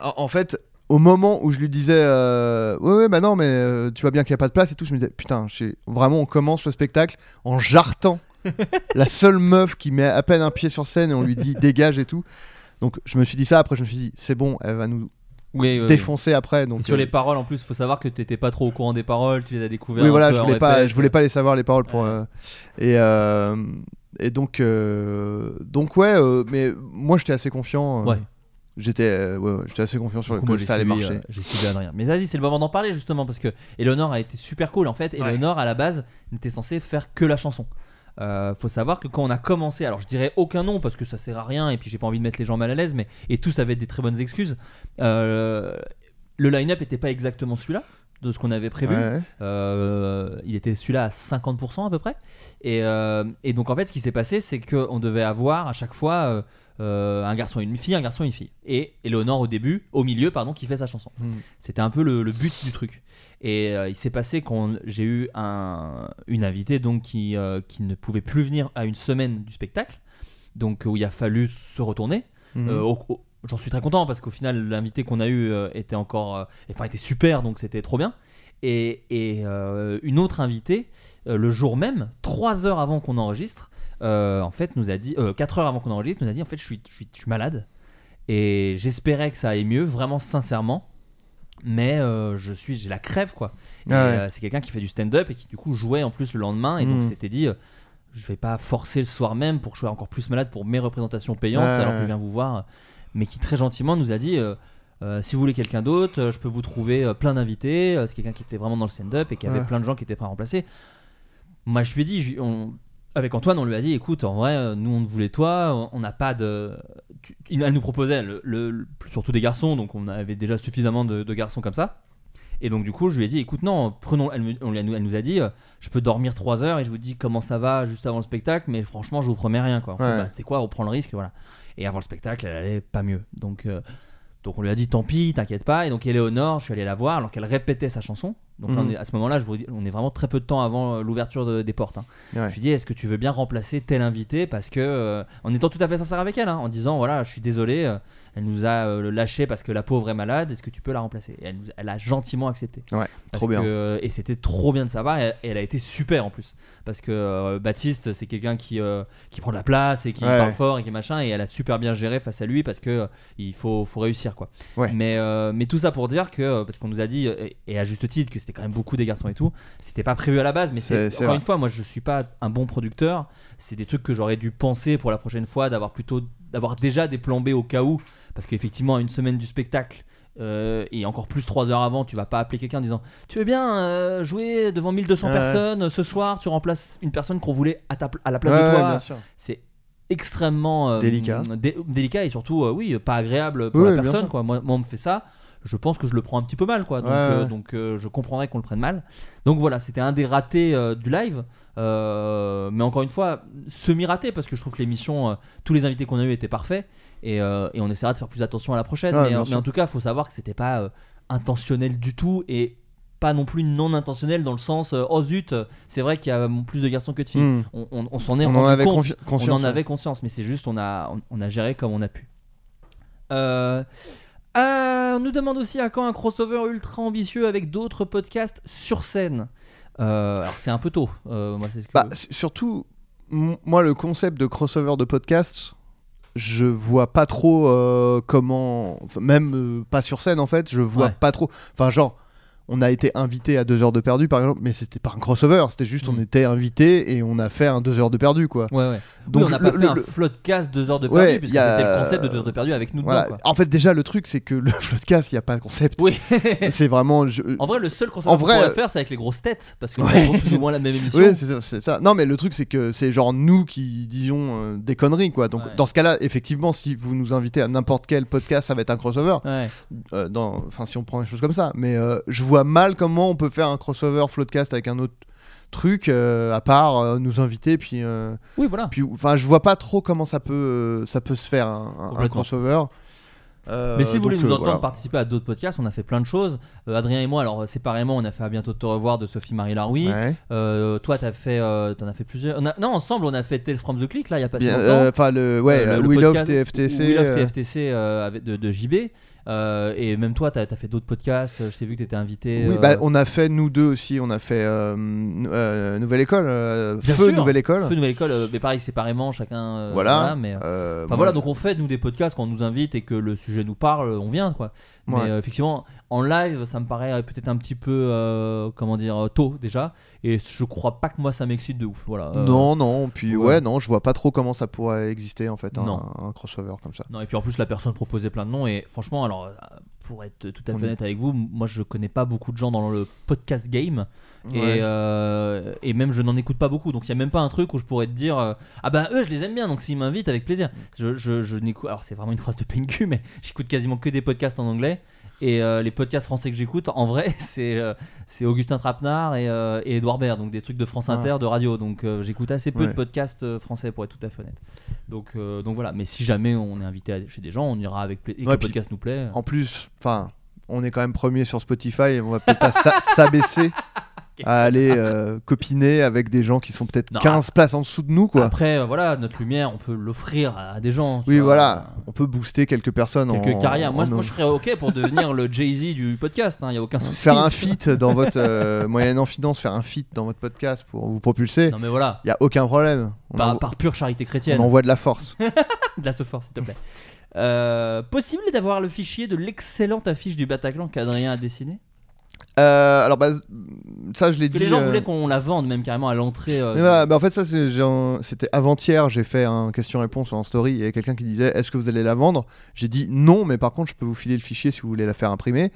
(laughs) en fait, au moment où je lui disais, euh, ouais, ouais, bah non, mais euh, tu vois bien qu'il n'y a pas de place et tout, je me disais, putain, je vraiment, on commence le spectacle en jartant (laughs) la seule meuf qui met à peine un pied sur scène et on lui dit dégage et tout. Donc, je me suis dit ça. Après, je me suis dit, c'est bon, elle va nous Oui, oui, oui. défoncer après. Et Donc, sur euh, les paroles, en plus, faut savoir que t'étais pas trop au courant des paroles, tu les as découvertes. Oui, un voilà, peu je en voulais pas, répète. je voulais pas les savoir les paroles pour. Ouais. euh, et euh, et donc euh, donc ouais, euh, mais moi j'étais assez confiant. euh, Ouais. J'étais euh, ouais, ouais, j'étais assez confiant sur le coup, que ça allait suivi, marcher. euh, j'ai suivi Adrien. Mais vas-y, c'est le moment d'en parler justement parce que Eleonore a été super cool en fait. Eleonore à la base n'était censée faire que la chanson. Euh, faut savoir que quand on a commencé, alors je dirais aucun nom parce que ça sert à rien et puis j'ai pas envie de mettre les gens mal à l'aise, mais et tous avaient des très bonnes excuses. Le line-up était pas exactement celui-là de ce qu'on avait prévu. Ouais. Euh, il était celui-là à 50% à peu près. Et, euh, et donc en fait, ce qui s'est passé, c'est qu'on devait avoir à chaque fois euh, un garçon et une fille, un garçon et une fille. Et Eleonore au début, au milieu, pardon, qui fait sa chanson. Hmm. C'était un peu le, le but du truc. Et il s'est passé quand j'ai eu un, une invitée donc qui, qui ne pouvait plus venir à une semaine du spectacle, donc où il a fallu se retourner. Euh, au- J'en suis très content parce qu'au final, l'invité qu'on a eu euh, était encore, euh, enfin, était super, donc c'était trop bien. Et, et, euh, une autre invitée, le jour même, trois heures avant qu'on enregistre, en fait, nous a dit, quatre heures avant qu'on enregistre, nous a dit, en fait, je suis, je suis, je suis malade et j'espérais que ça aille mieux, vraiment sincèrement. mais euh, je suis, j'ai la crève quoi. Et, Ah ouais. euh, c'est quelqu'un qui fait du stand-up et qui du coup jouait en plus le lendemain et donc Mm. s'était dit. euh, je vais pas forcer le soir même pour que je sois encore plus malade pour mes représentations payantes alors que je viens vous voir, mais qui très gentiment nous a dit euh, euh, si vous voulez quelqu'un d'autre, euh, je peux vous trouver plein d'invités. C'est quelqu'un qui était vraiment dans le stand-up et qui avait Ouais. plein de gens qui étaient prêts à remplacer. Moi, je lui ai dit, je- on- avec Antoine, on lui a dit, écoute, en vrai, nous, on voulait toi, on n'a pas de. tu- elle nous proposait, le, surtout des garçons, donc on avait déjà suffisamment de, de garçons comme ça. Et donc, du coup, je lui ai dit, écoute, non, prenons. Elle, me- on lui a- elle nous a dit, je peux dormir 3 heures et je vous dis comment ça va juste avant le spectacle, mais franchement, je vous promets rien, quoi. En fait, Ouais. bah, tu sais quoi, on prend le risque, voilà. Et avant le spectacle, elle allait pas mieux. Donc. euh, donc on lui a dit tant pis, t'inquiète pas. Et donc Éléonore, je suis allé la voir alors qu'elle répétait sa chanson. Donc là, on Mhm. est- à ce moment-là, je vous dis, on est vraiment très peu de temps avant euh, l'ouverture de- des portes. hein. Ouais. Je lui dis est-ce que tu veux bien remplacer tel invité? Parce que euh, en étant tout à fait sincère avec elle, hein, en disant voilà, je suis désolé, euh, elle nous a euh, lâché parce que la pauvre est malade. Est-ce que tu peux la remplacer? Et elle, nous- elle a gentiment accepté. Ouais, trop bien. que- et c'était trop bien de sa part et, et elle a été super en plus parce que euh, Baptiste c'est quelqu'un qui, euh, qui prend de la place et qui Ouais. parle fort et qui machin et elle a super bien géré face à lui parce que euh, il faut, faut réussir quoi Ouais. mais, euh, mais tout ça pour dire que euh, parce qu'on nous a dit euh, et, et à juste titre que c'était quand même beaucoup des garçons et tout c'était pas prévu à la base mais c'est encore vrai. une fois moi je suis pas un bon producteur c'est des trucs que j'aurais dû penser pour la prochaine fois d'avoir plutôt d'avoir déjà des plans B au cas où parce qu'effectivement à une semaine du spectacle euh, et encore plus trois heures avant, tu vas pas appeler quelqu'un en disant Tu veux bien euh, jouer devant 1200 Ouais. personnes ce soir Tu remplaces une personne qu'on voulait à, ta pl- à la place Ouais, de toi. C'est extrêmement euh, Délicat. dé- délicat et surtout, oui, pas agréable pour la personne. Quoi. Moi, moi, on me fait ça. Je pense que je le prends un petit peu mal, quoi. Donc, Ouais, euh, ouais. donc euh, je comprendrais qu'on le prenne mal. Donc voilà, c'était un des ratés euh, du live. Mais encore une fois, semi-raté parce que je trouve que l'émission, tous les invités qu'on a eu étaient parfaits et, et on essaiera de faire plus attention à la prochaine. Ouais, mais, en tout cas, il faut savoir que c'était pas intentionnel du tout et pas non plus non intentionnel dans le sens euh, oh zut, c'est vrai qu'il y a plus de garçons que de filles. Hmm. On, on- on s'en est On en rendu avait compte. on en avait conscience, mais c'est juste on a, on, on a géré comme on a pu. Euh, euh, on nous demande aussi à quand un crossover ultra ambitieux avec d'autres podcasts sur scène. Euh, alors c'est un peu tôt. Euh, moi, c'est ce que... Bah, surtout, moi, le concept de crossover de podcast, je vois pas trop comment. enfin, Même pas sur scène, en fait, je vois Ouais. pas trop. Enfin, genre. On a été invité à 2 heures de perdu par exemple, mais c'était pas un crossover, c'était juste Mm. on était invité et on a fait un 2 heures de perdu quoi. Ouais, ouais. Donc, oui, on n'a le- pas le- fait un le- floodcast deux heures de Ouais, perdu, puisque y a- c'était le concept de deux heures de perdu avec nous Voilà. dedans. Quoi. En fait, déjà le truc c'est que le (laughs) floodcast, il y a pas de concept. Oui. (laughs) C'est vraiment. je- en vrai, le seul En qu'on vrai, pourrait euh, faire, c'est avec les grosses têtes, parce que Ouais. c'est plus ou moins la même (laughs) émission. Oui, c'est ça. Non, mais le truc, c'est que c'est genre nous qui disions euh, des conneries, quoi. Donc, Ouais. dans ce cas-là, effectivement, si vous nous invitez à n'importe quel podcast, ça va être un crossover. Ouais. Euh. Enfin, si on prend les choses comme ça. Mais euh, je vois mal comment on peut faire un crossover floodcast avec un autre truc, euh, à part euh, nous inviter, puis. euh, Oui, voilà. puis Enfin, je vois pas trop comment ça peut, euh, ça peut se faire, un, un- crossover. Euh, Mais si vous voulez nous euh, entendre voilà. participer à d'autres podcasts, on a fait plein de choses. Adrien et moi, alors séparément, on a fait à bientôt te revoir de Sophie Marie Laroui. Ouais. Toi, t'as fait, t'en as fait plusieurs. On a- non, ensemble, on a fait Tales from the Click là, il y a pas si longtemps. Enfin, le, ouais, le We Love podcast TFTC. We Love TFTC avec- de, de JB. Euh, et même toi, t'as as fait d'autres podcasts. Je t'ai vu que t'étais invité. Oui, euh, bah, on a fait nous deux aussi, on a fait euh, nou- euh, Nouvelle École, euh, Bien Feu sûr. Nouvelle École. Feu Nouvelle École, euh, mais pareil, séparément, chacun. euh, voilà. mais, Euh, Enfin moi, voilà, donc on fait nous des podcasts quand on nous invite et que le sujet nous parle, on vient quoi. Ouais. Mais euh, effectivement, en live, ça me paraît peut-être un petit peu, euh, comment dire, euh, tôt déjà. Et je crois pas que moi ça m'excite de ouf. Voilà. Euh, Non, non, puis ouais. ouais. non, je vois pas trop comment ça pourrait exister en fait, un, Non. un crossover comme ça. Non, et puis en plus, la personne proposait plein de noms. Et franchement, alors, pour être tout à fait honnête avec vous, moi je connais pas beaucoup de gens dans le podcast game. Ouais. Et, euh, et même je n'en écoute pas beaucoup. Donc il y a même pas un truc où je pourrais te dire euh, Ah bah eux, je les aime bien. Donc s'ils m'invitent, avec plaisir. Je, je, je n'écoute. Alors c'est vraiment une phrase de PNQ, mais j'écoute quasiment que des podcasts en anglais. Et euh, les podcasts français que j'écoute, en vrai, (laughs) c'est euh, c'est Augustin Trapenard et, euh, et Edouard Baird, donc des trucs de France Ah. Inter, de radio. Donc j'écoute assez peu Ouais. de podcasts français pour être tout à fait honnête. Donc, euh, donc voilà. Mais si jamais on est invité à- chez des gens, on ira avec plaisir. Et que Ouais, le puis- podcast nous plaît. En plus, enfin, on est quand même premier sur Spotify et on va peut-être pas (laughs) s'a- s'abaisser (laughs) à aller euh, copiner avec des gens qui sont peut-être Non. 15 places en dessous de nous, quoi. Après, euh, voilà, notre lumière, on peut l'offrir à des gens. oui, vois. voilà, on peut booster quelques personnes Quelques en, carrières. Moi, en- moi, je serais ok pour (laughs) devenir le Jay-Z du podcast. Il n'y a aucun souci. faire un feat dans votre euh, moyennant finance, faire un feat dans votre podcast pour vous propulser. Non, mais voilà. Il y a aucun problème. On, Par, pure charité on chrétienne. envoie de la force. (laughs) De la force, s'il te plaît. Possible d'avoir le fichier de l'excellente affiche du Bataclan qu'Adrien a dessiné? Euh, alors, bah, ça, je l'ai dit. les gens euh, voulaient qu'on la vende même carrément à l'entrée. euh, voilà, bah en fait, ça, c'était avant-hier, j'ai fait un question-réponse en story. Il y avait quelqu'un qui disait Est-ce que vous allez la vendre? J'ai dit non, mais par contre, je peux vous filer le fichier si vous voulez la faire imprimer.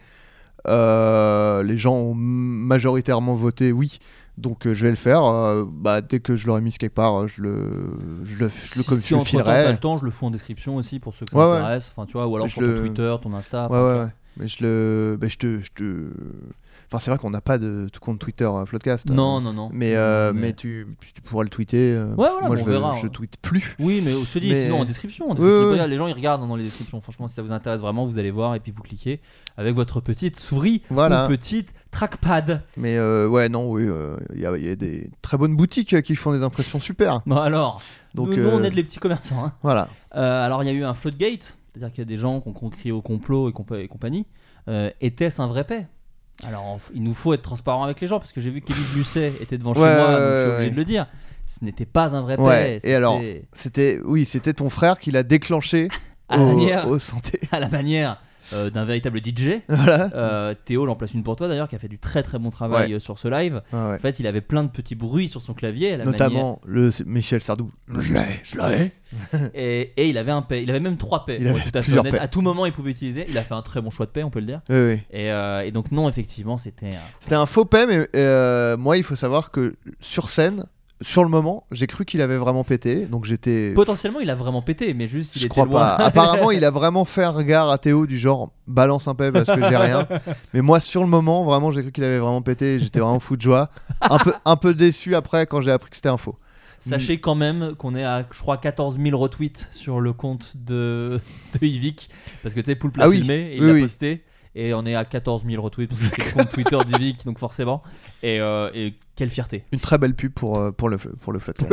Les gens ont majoritairement voté oui, donc je vais le faire. Bah, dès que je l'aurai mis quelque part, je le, je le, je le, comme si je le filerai. le temps, je le fous en description aussi pour ceux que ça Ouais, ouais. intéresse. Enfin, tu vois, ou alors sur ton Twitter, ton Insta. Ouais, ouais, ouais. Mais je le. bah, je te. Je te... Enfin, c'est vrai qu'on n'a pas de compte Twitter euh, Floodcast. Non, euh, non, non. Mais, euh, Non, mais tu, tu pourras le tweeter. euh, Ouais, voilà, moi, bon, je, on verra, je hein. tweete plus. Oui, mais on se dit, Mais- sinon en description. en Les gens ils regardent dans les descriptions. Franchement, si ça vous intéresse vraiment, vous allez voir et puis vous cliquez avec votre petite souris Voilà. ou petite trackpad. Mais euh, ouais, non, oui, euh, il y, a- il y a des très bonnes boutiques qui font des impressions super. (laughs) Bon, alors, Donc, nous, nous, on aide les petits commerçants. hein. Voilà. Alors, il y a eu un floodgate, c'est-à-dire qu'il y a des gens qui ont crié au complot et, et compagnie. Était-ce un vrai paix? Alors, il nous faut être transparent avec les gens parce que j'ai vu qu'Élise Lucet était devant Ouais, chez moi, donc je suis obligé de le dire. Ce n'était pas un vrai Ouais, et alors c'était C'était, oui, c'était ton frère qui l'a déclenché (laughs) à la au, manière, au santé. (laughs) à la manière euh, d'un véritable DJ. (laughs) voilà. Euh, Théo, j'en place une pour toi d'ailleurs, qui a fait du très très bon travail Ouais. euh, sur ce live. Ouais. En fait, il avait plein de petits bruits sur son clavier. À la manière- Notamment le Michel Sardou. Je l'ai, je l'ai. (laughs) Et, et il avait un paix. Il avait même trois paix. Il avait tout à fait paix. À tout moment, il pouvait utiliser. Il a fait un très bon choix de paix, on peut le dire. Oui, oui. Et, euh, et donc, non, effectivement, c'était. un- C'était un faux paix, mais moi, il faut savoir que sur scène, sur le moment, j'ai cru qu'il avait vraiment pété. Donc j'étais. Potentiellement, il a vraiment pété, mais juste il Je était crois loin. pas. Apparemment, il a vraiment fait un regard à Théo du genre balance un paix parce que j'ai rien. (laughs) Mais moi, sur le moment, vraiment, j'ai cru qu'il avait vraiment pété. J'étais vraiment fou de joie. Un peu, un peu déçu après quand j'ai appris que c'était un faux. Sachez quand même qu'on est à, je crois, 14 000 retweets sur le compte de, de Yvick. Parce que tu sais, Poulpe l'a Ah oui. filmé et il l'a oui. posté. Et on est à 14 000 retweets parce que c'est le compte Twitter d'Yvick, donc forcément. Et, euh, et quelle fierté. Une très belle pub pour, euh, pour le, pour le Floodcast.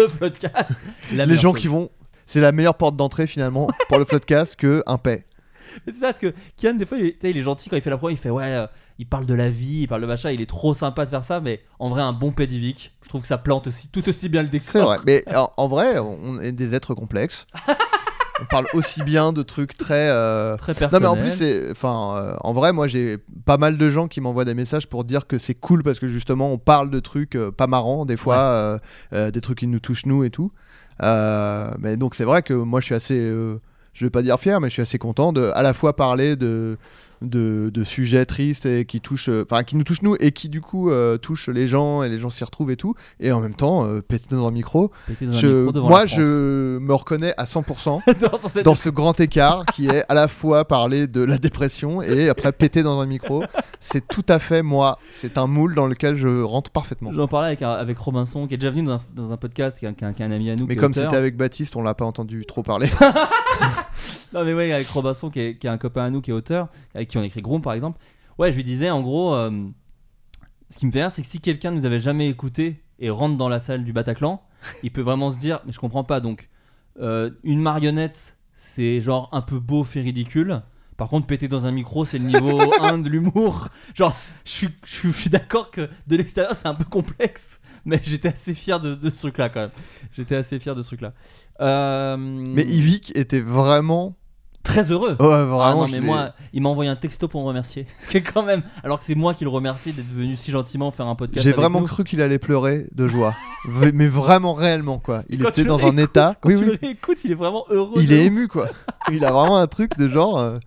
Le la Les gens chose. qui vont. C'est la meilleure porte d'entrée finalement pour le Floodcast que un paix. C'est ça, parce que Kian, des fois, il est, il gentil quand il fait la promo, il fait ouais, euh, il parle de la vie, il parle de machin, il est trop sympa de faire ça, mais en vrai, un bon pédivic, je trouve que ça plante aussi, tout aussi bien le décor. C'est vrai. Mais en, en vrai, on est des êtres complexes. (laughs) on parle aussi bien de trucs très. euh, Très Non mais en plus c'est enfin euh, en vrai moi j'ai pas mal de gens qui m'envoient des messages pour dire que c'est cool parce que justement on parle de trucs euh, pas marrants des fois euh, euh, des trucs qui nous touchent nous et tout Euh, mais donc c'est vrai que moi je suis assez euh, je vais pas dire fier mais je suis assez content de à la fois parler de de, de sujets tristes et qui touchent euh, enfin qui nous touchent nous et qui du coup euh, touchent les gens et les gens s'y retrouvent et tout et en même temps euh, péter dans un micro, un je, moi je me reconnais à 100% (laughs) dans, dans cette- dans ce grand écart qui est à la fois parler de la dépression et après péter dans un micro. C'est tout à fait moi. C'est un moule dans lequel je rentre parfaitement. J'en parlais avec, avec Robinson, qui est déjà venu dans un, dans un podcast, qui est un, qui est ami à nous. Mais comme c'était avec Baptiste, on l'a pas entendu trop parler. (laughs) Non, mais ouais, avec Robinson, qui est, qui est un copain à nous, qui est auteur, avec qui on écrit Groom par exemple. Ouais, je lui disais, en gros, euh, ce qui me fait rire, c'est que si quelqu'un ne nous avait jamais écouté et rentre dans la salle du Bataclan, il peut vraiment se dire, mais je comprends pas, donc, euh, une marionnette, c'est genre un peu beau, fait ridicule. Par contre, péter dans un micro, c'est le niveau (laughs) 1 de l'humour. Genre, je suis, je suis, je suis d'accord que de l'extérieur, c'est un peu complexe. Mais j'étais assez fier de, de ce truc-là, quand même. J'étais assez fier de ce truc-là. Euh, Mais Yvick était vraiment. Très heureux. Ouais, vraiment. ah non, mais moi, il m'a envoyé un texto pour me remercier. Ce qui est quand même. Alors que c'est moi qui le remercie d'être venu si gentiment faire un podcast. J'ai vraiment nous. cru qu'il allait pleurer de joie. (laughs) Mais vraiment réellement quoi. Il était dans un état. Quand Oui tu oui. le réécoutes, il est vraiment heureux. Il est ouf. ému quoi. Il a vraiment un truc de genre. euh,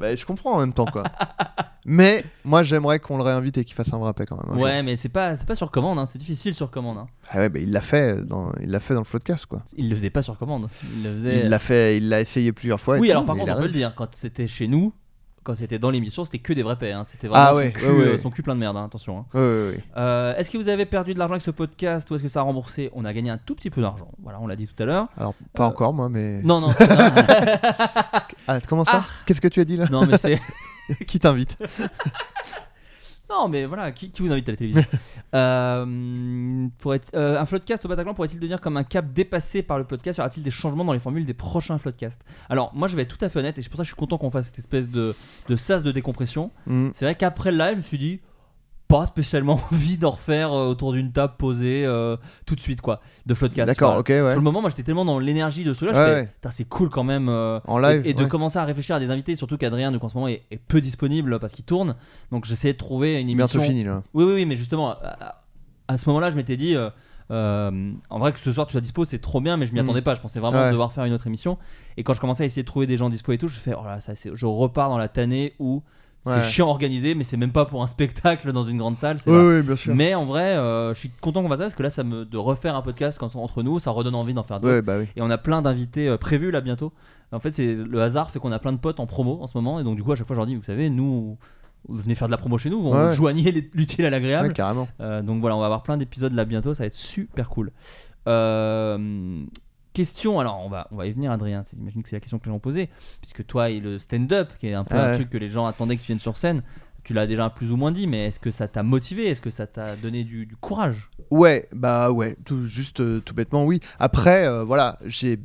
bah, je comprends en même temps quoi. (laughs) Mais moi j'aimerais qu'on le réinvite et qu'il fasse un vrai paix quand même. un jour. Ouais, mais c'est pas, c'est pas sur commande, hein. c'est difficile sur commande. hein. Ah ouais, bah, il l'a fait dans, il l'a fait dans le podcast quoi. Il le faisait pas sur commande. Il le faisait. Il l'a fait, il l'a essayé plusieurs fois. et Oui, tout, alors par mais contre, a on peut le réussi. dire, quand c'était chez nous, quand c'était dans l'émission, c'était que des vrais paix. hein. C'était vraiment Ah son, ouais, cul, ouais, ouais. euh, son cul plein de merde, hein, attention. hein. Ouais, ouais, ouais. Euh, est-ce que vous avez perdu de l'argent avec ce podcast ou est-ce que ça a remboursé? On a gagné un tout petit peu d'argent. Voilà, on l'a dit tout à l'heure. Alors pas encore moi, mais. Non, non, non, (laughs) Ah, comment ça? Ah. Qu'est-ce que tu as dit là? Non, mais c'est. (laughs) Qui t'invite? (laughs) Non, mais voilà, qui, qui vous invite à la télévision? (laughs) Euh, pour être, euh, Un floodcast au Bataclan pourrait-il devenir comme un cap dépassé par le podcast? Y aura-t-il des changements dans les formules des prochains floodcasts? Alors, moi je vais être tout à fait honnête et c'est pour ça que je suis content qu'on fasse cette espèce de, de sas de décompression. Hmm. C'est vrai qu'après le live, je me suis dit, pas spécialement (laughs) envie d'en refaire euh, autour d'une table posée euh, tout de suite, quoi, de Floodcast. D'accord, ok, ouais. Sur le moment, moi j'étais tellement dans l'énergie de ce truc-là, Ouais, je fais, ouais. Putain, c'est cool quand même. euh, En live. et, et de ouais. commencer à réfléchir à des invités, surtout qu'Adrien, donc en ce moment, est, est peu disponible parce qu'il tourne. Donc j'essayais de trouver une émission. Bientôt fini là. Oui, oui, oui, mais justement, à, à- à ce moment-là, je m'étais dit, euh, euh, en vrai, que ce soir tu sois dispo, c'est trop bien, mais je m'y Mm. attendais pas. Je pensais vraiment Ouais. devoir faire une autre émission. Et quand je commençais à essayer de trouver des gens dispo et tout, je fais, oh là, ça, c'est- je repars dans la tannée où Ouais. c'est chiant organisé, mais c'est même pas pour un spectacle dans une grande salle. Oui, bien sûr. Mais en vrai, euh, je suis content qu'on fasse ça parce que là, ça me de refaire un podcast quand, entre nous, ça redonne envie d'en faire d'autres. Ouais, bah oui. Et on a plein d'invités euh, prévus là bientôt. En fait, c'est le hasard fait qu'on a plein de potes en promo en ce moment. Et donc, du coup, à chaque fois, je leur dis, vous savez, nous, vous venez faire de la promo chez nous, on Ouais. joignez les- l'utile à l'agréable. Ouais, carrément. Euh, donc voilà, on va avoir plein d'épisodes là bientôt, ça va être super cool. Euh, question, alors on va, on va y venir, Adrien. C'est- J'imagine que c'est la question que les gens posée, puisque toi et le stand-up, qui est un peu Ah un ouais. truc que les gens attendaient que tu viennes sur scène, tu l'as déjà plus ou moins dit, mais est-ce que ça t'a motivé? Est-ce que ça t'a donné du, du courage? Ouais, bah ouais, tout, juste euh, tout bêtement, oui. Après, euh, voilà, j'ai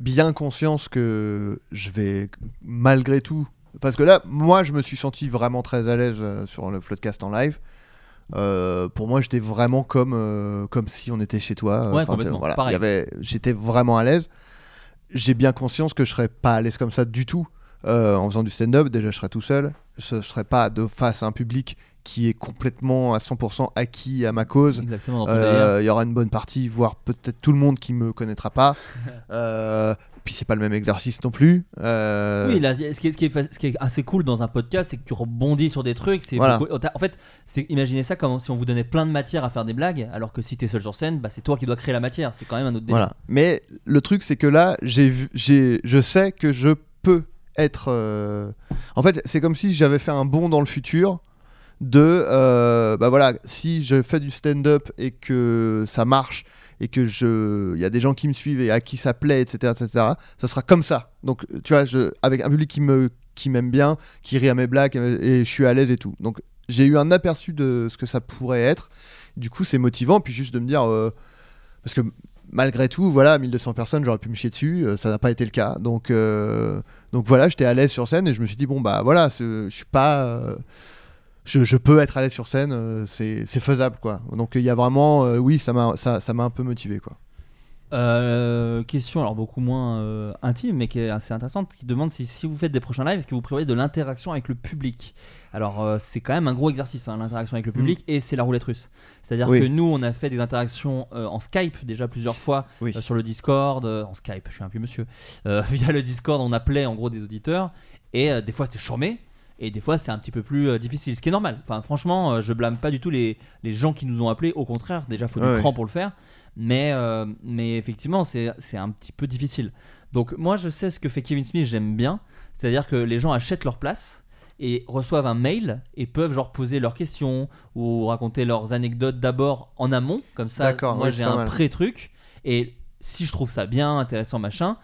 bien conscience que je vais malgré tout. Parce que là, moi, je me suis senti vraiment très à l'aise euh, sur le Floodcast en live. Euh, pour moi, j'étais vraiment comme, euh, comme si on était chez toi. Ouais, complètement, voilà, j'étais vraiment à l'aise. J'ai bien conscience que je serais pas à l'aise comme ça du tout euh, en faisant du stand-up. Déjà, je serais tout seul. Je, je serais pas de face à un public qui est complètement à 100% acquis à ma cause. Euh. Il y aura une bonne partie, voire peut-être tout le monde qui me connaîtra pas. (laughs) Euh, puis c'est pas le même exercice non plus. Euh, Oui, là, ce, qui est, ce qui est fa- ce qui est assez cool dans un podcast, c'est que tu rebondis sur des trucs. C'est Voilà. beaucoup- En fait, imaginez ça comme si on vous donnait plein de matière à faire des blagues, alors que si t'es seul sur scène, bah, c'est toi qui dois créer la matière. C'est quand même un autre délire. Voilà. Mais le truc, c'est que là, j'ai vu, j'ai, je sais que je peux être. euh, En fait, c'est comme si j'avais fait un bond dans le futur. De, euh, bah voilà, si je fais du stand-up et que ça marche et que je, il y a des gens qui me suivent et à qui ça plaît, etc., etc., ça sera comme ça. Donc, tu vois, je, avec un public qui me, qui m'aime bien, qui rit à mes blagues et je suis à l'aise et tout. Donc, j'ai eu un aperçu de ce que ça pourrait être. Du coup, c'est motivant. Puis juste de me dire, euh, parce que malgré tout, voilà, 1200 personnes, j'aurais pu me chier dessus, euh, ça n'a pas été le cas. Donc, euh, donc voilà, j'étais à l'aise sur scène et je me suis dit, bon, bah voilà, je suis euh, je, peux être à l'aise sur scène, c'est faisable, quoi. Donc il y a vraiment. oui, ça m'a ça, ça m'a un peu motivé, quoi. Euh, question alors beaucoup moins euh, intime mais qui est assez intéressante qui demande si, si vous faites des prochains lives est-ce que vous prévoyez de l'interaction avec le public? Alors euh, c'est quand même un gros exercice hein, l'interaction avec le public et c'est la roulette russe c'est à dire Mm. Oui. que nous on a fait des interactions en Skype déjà plusieurs fois Oui. euh, sur le Discord euh, en Skype je suis un vieux monsieur Euh, (laughs) via le Discord on appelait en gros des auditeurs et euh, des fois c'était charmé et des fois c'est un petit peu plus euh, difficile ce qui est normal enfin franchement euh, je blâme pas du tout les, les gens qui nous ont appelés au contraire déjà faut du Ouais, cran pour le faire mais, euh, mais effectivement, c'est un petit peu difficile. Donc, moi, je sais ce que fait Kevin Smith, j'aime bien. C'est-à-dire que les gens achètent leur place et reçoivent un mail et peuvent genre poser leurs questions ou raconter leurs anecdotes d'abord en amont. Comme ça, moi, oui, j'ai un pré-truc. Et si je trouve ça bien, intéressant, machin,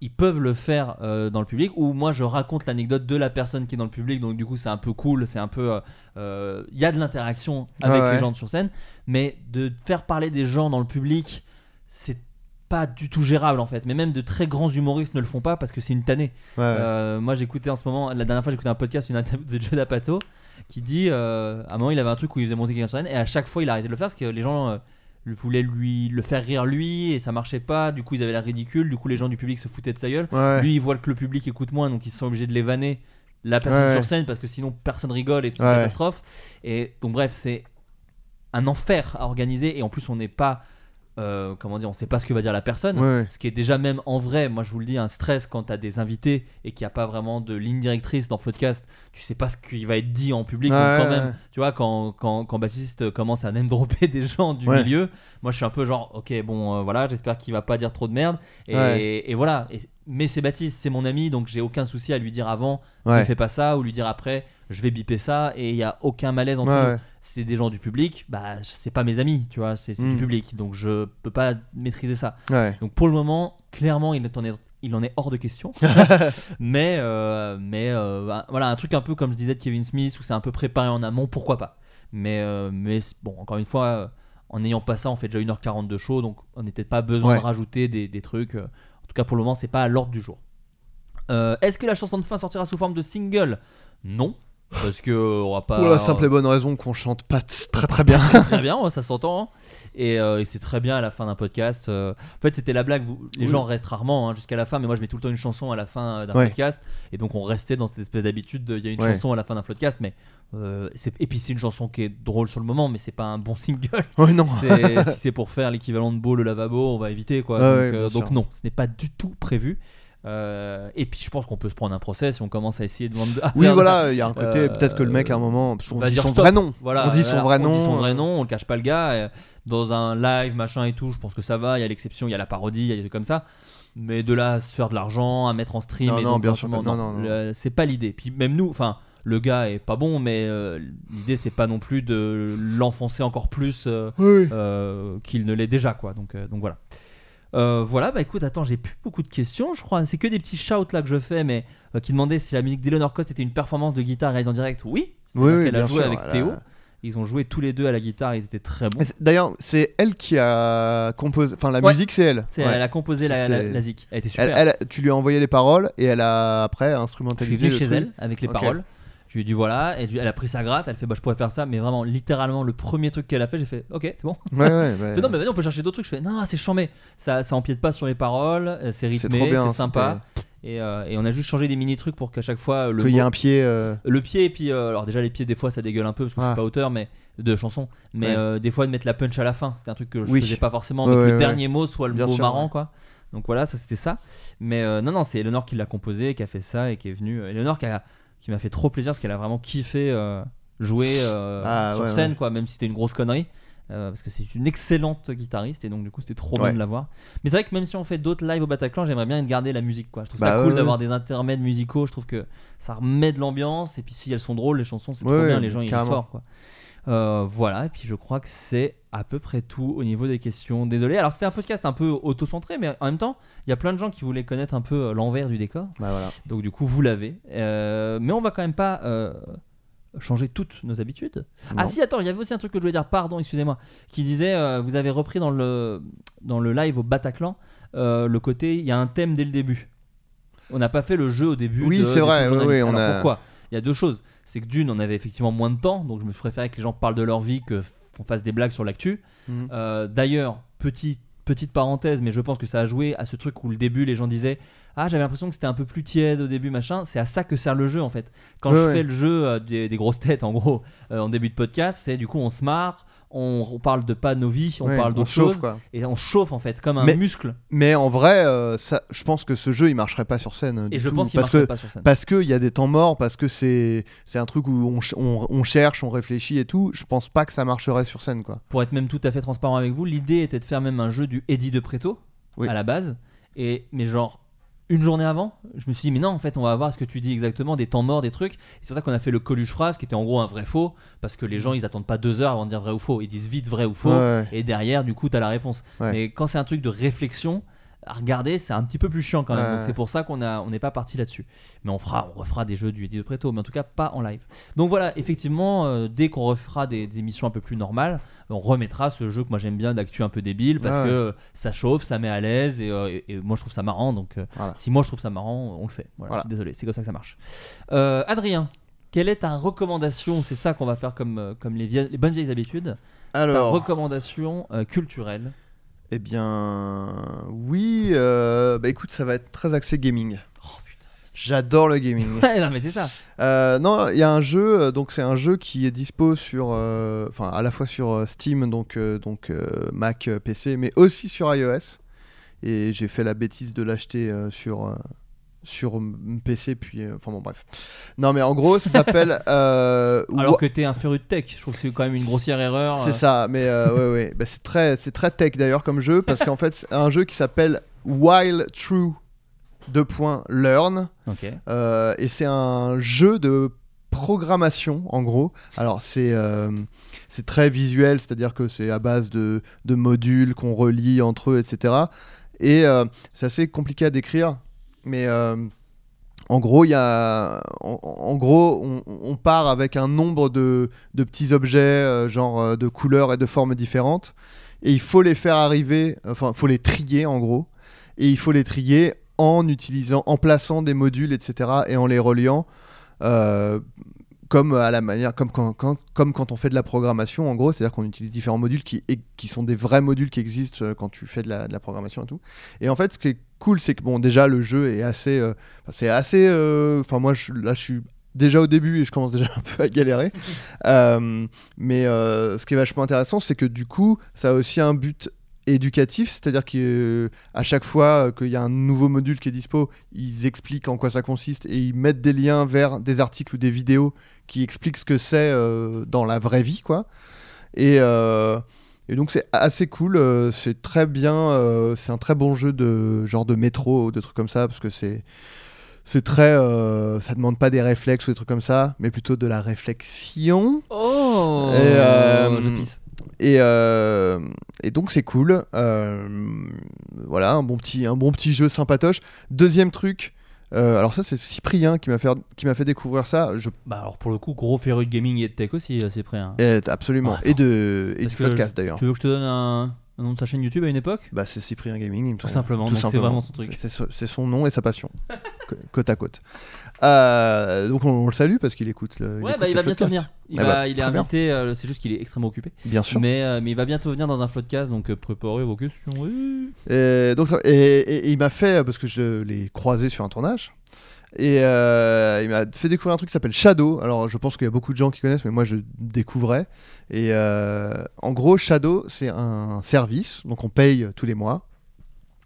ils peuvent le faire euh, dans le public ou moi je raconte l'anecdote de la personne qui est dans le public donc du coup c'est un peu cool c'est un peu euh, euh, il y a de l'interaction avec Ouais, les gens sur scène mais de faire parler des gens dans le public c'est pas du tout gérable en fait. Mais même de très grands humoristes ne le font pas parce que c'est une tannée. Ouais, euh, moi j'écoutais en ce moment, la dernière fois j'écoutais un podcast, une interview de Joe D'Apato qui dit à un moment il avait un truc où il faisait monter quelqu'un sur scène et à chaque fois il a arrêté de le faire parce que les gens voulaient lui le faire rire lui et ça marchait pas, du coup ils avaient l'air ridicule, du coup les gens du public se foutaient de sa gueule. Ouais. Lui il voit que le public écoute moins donc ils sont obligés de les vanner la personne Ouais, sur scène parce que sinon personne rigole et c'est une Ouais. catastrophe. Et donc bref c'est un enfer à organiser et en plus on n'est pas euh, comment dire, on sait pas ce que va dire la personne. Ouais. Ce qui est déjà même en vrai, moi je vous le dis, un stress quand t'as des invités et qu'il n'y a pas vraiment de ligne directrice dans le podcast, tu sais pas ce qui va être dit en public. donc quand ouais, même, ouais. tu vois, quand, quand, quand Baptiste commence à name dropper (laughs) des gens du milieu, moi je suis un peu genre, ok, bon, euh, voilà, j'espère qu'il va pas dire trop de merde. Et, voilà. Et- mais c'est Baptiste, c'est mon ami, donc j'ai aucun souci à lui dire avant, ne fais pas ça, ou lui dire après, je vais biper ça, et il y a aucun malaise entre Ouais, nous ouais. c'est des gens du public, bah c'est pas mes amis, tu vois, c'est c'est Mm. du public, donc je peux pas maîtriser ça. Ouais. Donc pour le moment, clairement, il en est, il en est hors de question. (laughs) mais euh, mais euh, bah, voilà, un truc un peu comme je disais de Kevin Smith, où c'est un peu préparé en amont, pourquoi pas. Mais, euh, mais bon, encore une fois, en n'ayant pas ça, on fait déjà 1h40 de show, donc on n'était pas besoin de rajouter des, des trucs. En tout cas, pour le moment, c'est pas à l'ordre du jour. Est-ce que la chanson de fin sortira sous forme de single? Non. Parce que euh, on va pas. Pour la simple et bonne raison qu'on chante pas très très bien. très bien, ouais, ça s'entend. hein. Et, euh, et c'est très bien à la fin d'un podcast. euh. En fait, c'était la blague. vous- les Oui. gens restent rarement hein, jusqu'à la fin, mais moi je mets tout le temps une chanson à la fin euh, d'un Ouais. podcast. Et donc on restait dans cette espèce d'habitude. de- Il y a une Ouais. chanson à la fin d'un podcast, mais euh, c'est- et puis c'est une chanson qui est drôle sur le moment, mais c'est pas un bon single. ouais, non. C'est- si c'est pour faire l'équivalent de beau le lavabo, on va éviter quoi. Donc, ouais, bien euh, donc sûr. non, ce n'est pas du tout prévu. Euh, et puis je pense qu'on peut se prendre un procès si on commence à essayer de vendre. Oui, voilà, il y a un côté. Euh, Peut-être que le mec à un moment. qu'on va dit dire son stop. vrai nom. Voilà, on dit son vrai on nom. dit son vrai euh, nom, on le cache pas le gars. Dans un live, machin et tout, je pense que ça va. Il y a l'exception, il y a la parodie, il y a des trucs comme ça. Mais de là à se faire de l'argent, à mettre en stream, Non, et non, donc, bien sûr non, non, non. c'est pas l'idée. Puis même nous, enfin, le gars est pas bon, mais euh, l'idée c'est pas non plus de l'enfoncer encore plus Oui. qu'il ne l'est déjà, quoi. Donc, donc voilà. Euh, voilà, bah écoute, attends, j'ai plus beaucoup de questions, je crois. C'est que des petits shouts là que je fais, mais euh, qui demandaient si la musique d'Eleanor Cost était une performance de guitare réalisée en direct. Oui, Oui, c'est-à-dire oui, qu'elle a joué sûr. avec Théo. Ils ont joué tous les deux à la guitare, ils étaient très bons. C'est- D'ailleurs, c'est elle qui a composé. Enfin, la Ouais. musique, c'est elle. C'est- Ouais. Elle a composé la, la, la zik. Elle était super. Elle, elle- tu lui as envoyé les paroles et elle a après je suis instrumentalisé. venu chez truc. elle avec les paroles. Je lui ai dit voilà, et elle a pris sa gratte, elle fait bah je pourrais faire ça, mais vraiment littéralement le premier truc qu'elle a fait, j'ai fait ok c'est bon. Ouais, ouais, (laughs) ouais. Elle fait, non mais vas-y on peut chercher d'autres trucs. Je fais non c'est chambé, ça ça empiète pas sur les paroles, euh, c'est rythmé, c'est sympa, et, euh, et on a juste changé des mini trucs pour qu'à chaque fois le Qu'il y a un pied. euh, le pied et puis euh, alors déjà les pieds des fois ça dégueule un peu parce que je Ah. suis pas auteur mais de chansons mais des fois de mettre la punch à la fin c'était un truc que je Oui. faisais pas forcément mais que le dernier mot soit le Bien mot sûr, marrant quoi donc voilà ça c'était ça mais non non c'est Eleanor qui l'a composé qui a fait ça et qui est venu Eleanor qui, a- qui m'a fait trop plaisir parce qu'elle a vraiment kiffé euh, jouer euh, Ah, sur ouais, scène ouais. quoi même si c'était une grosse connerie euh, parce que c'est une excellente guitariste et donc du coup c'était trop Ouais. bien de la voir. Mais c'est vrai que même si on fait d'autres lives au Bataclan j'aimerais bien garder la musique quoi. Je trouve Bah, ça ouais, cool d'avoir des intermèdes musicaux je trouve que ça remet de l'ambiance et puis si elles sont drôles les chansons c'est trop bien les gens ils sont forts quoi Euh, voilà et puis je crois que c'est à peu près tout au niveau des questions. Désolé. Alors c'était un podcast un peu auto-centré mais en même temps il y a plein de gens qui voulaient connaître un peu euh, l'envers du décor. Bah voilà. donc du coup vous l'avez. Euh, mais on va quand même pas euh, changer toutes nos habitudes. Ah si attends il y avait aussi un truc que je voulais dire. Pardon excusez-moi. Qui disait vous avez repris dans le dans le live au Bataclan le côté il y a un thème dès le début. On n'a pas fait le jeu au début Oui, c'est vrai, oui, oui, on Alors, a- pourquoi? Il y a deux choses c'est que d'une on avait effectivement moins de temps donc je me préférais que les gens parlent de leur vie que qu'on fasse des blagues sur l'actu Mhm. euh, D'ailleurs, petit, petite parenthèse, mais je pense que ça a joué à ce truc où le début, les gens disaient Ah, j'avais l'impression que c'était un peu plus tiède au début, machin. C'est à ça que sert le jeu en fait. Quand Ouais, je ouais. fais le jeu euh, des, des grosses têtes, en gros, euh, en début de podcast, c'est du coup on se marre, on, on parle de pas nos vies, on parle d'autres choses, quoi. et on chauffe en fait, comme un Mais- muscle. Mais en vrai, euh, ça, je pense que ce jeu il marcherait pas sur scène. Et du je tout, pense qu'il parce marcherait que pas sur scène. parce qu'il y a des temps morts, parce que c'est un truc où on, ch- on, on cherche, on réfléchit et tout. Je pense pas que ça marcherait sur scène quoi. Pour être même tout à fait transparent avec vous, l'idée était de faire même un jeu du Eddie de Preto Oui. à la base. Et mais genre une journée avant, je me suis dit mais non en fait on va voir ce que tu dis exactement des temps morts, des trucs. C'est pour ça qu'on a fait le Coluche phrase qui était en gros un vrai faux parce que les gens ils attendent pas deux heures avant de dire vrai ou faux, ils disent vite vrai ou faux. Ouais. Et derrière du coup t'as la réponse. Ouais. Mais quand c'est un truc de réflexion à regarder c'est un petit peu plus chiant quand même. Ouais. Donc c'est pour ça qu'on a on n'est pas parti là-dessus. Mais on fera on refera des jeux du Eddie de Preto, mais en tout cas pas en live. Donc voilà, effectivement, euh, dès qu'on refera des, des émissions un peu plus normales, on remettra ce jeu que moi j'aime bien d'actu un peu débile parce Ouais, que euh, ça chauffe, ça met à l'aise et, euh, et- et moi je trouve ça marrant. Donc euh, Voilà. si moi je trouve ça marrant, on le fait. Voilà, Désolé, c'est comme ça que ça marche. Adrien, quelle est ta recommandation? C'est ça qu'on va faire comme, comme les, vieilles- les bonnes vieilles habitudes. Ta recommandation culturelle. Eh bien, oui. euh, bah écoute, ça va être très axé gaming. Oh putain. J'adore le gaming. (laughs) Ouais, non mais c'est ça. Euh, non, il y a un jeu, euh, donc c'est un jeu qui est dispo sur, euh, enfin à la fois sur euh, Steam, donc euh, donc euh, Mac, euh, PC, mais aussi sur iOS. Et j'ai fait la bêtise de l'acheter euh, sur euh, sur PC, puis euh, enfin bon bref. Non mais en gros, ça s'appelle. (laughs) euh, Alors que t'es un féru de tech, je trouve que c'est quand même une grossière erreur. c'est euh. ça, mais ouais ouais, Bah, c'est très c'est très tech d'ailleurs comme jeu parce qu'en fait c'est un jeu qui s'appelle While True 2. Learn. Et c'est un jeu de programmation en gros. Alors c'est euh, c'est très visuel, c'est-à-dire que c'est à base de, de modules qu'on relie entre eux, etc. Et euh, c'est assez compliqué à décrire, mais euh, en gros, y a, en, gros, on, part avec un nombre de, de petits objets, euh, genre euh, de couleurs et de formes différentes, et il faut les faire arriver, enfin, il faut les trier en gros, et il faut les trier en utilisant, en plaçant des modules, etc., et en les reliant. Comme à la manière, comme quand, quand- comme quand on fait de la programmation, en gros, c'est-à-dire qu'on utilise différents modules qui, qui sont des vrais modules qui existent quand tu fais de la, de la programmation et tout. Et en fait, ce qui est cool, c'est que bon, déjà le jeu est assez, euh, c'est assez, euh, enfin moi, je- là, je suis déjà au début et je commence déjà (laughs) un peu à galérer. (laughs) Euh, mais ce qui est vachement intéressant, c'est que du coup, ça a aussi un but éducatif, c'est-à-dire qu'à chaque fois qu'il y a un nouveau module qui est dispo, ils expliquent en quoi ça consiste et ils mettent des liens vers des articles ou des vidéos qui expliquent ce que c'est euh, dans la vraie vie, quoi. Et, euh, et donc c'est assez cool, euh, c'est très bien, euh, c'est un très bon jeu de genre de métro ou de trucs comme ça parce que c'est c'est très, euh, ça demande pas des réflexes ou des trucs comme ça, mais plutôt de la réflexion. Oh Et, euh, Je pisse. Et, euh, et donc c'est cool. Euh, voilà, un bon petit, un bon petit jeu sympatoche. Deuxième truc. Euh, alors ça c'est Cyprien qui m'a fait qui m'a fait découvrir ça. Je Bah alors pour le coup, gros féru de gaming et de tech aussi, euh, hein. eh, absolument Ah, et de et du podcast d'ailleurs. Tu veux que je te donne un, un nom de sa chaîne YouTube à une époque Bah c'est Cyprien Gaming, il me Tout semble. simplement, donc c'est vraiment son truc. C'est c'est- c'est son nom et sa passion, (laughs) Co- côte à côte. Euh, donc on, on le salue parce qu'il écoute. Le, Ouais, écoute bah il le va bientôt venir. Il, Ah va, bah, il est très bien. invité, euh, c'est juste qu'il est extrêmement occupé. Bien sûr. Mais, euh, mais il va bientôt venir dans un floodcast, donc euh, préparez vos questions. oui. Et, donc, ça- et, et- et il m'a fait, parce que je l'ai croisé sur un tournage, et euh, il m'a fait découvrir un truc qui s'appelle Shadow. Alors je pense qu'il y a beaucoup de gens qui connaissent, mais moi je découvrais. Et euh, en gros, Shadow, c'est un service, donc on paye tous les mois.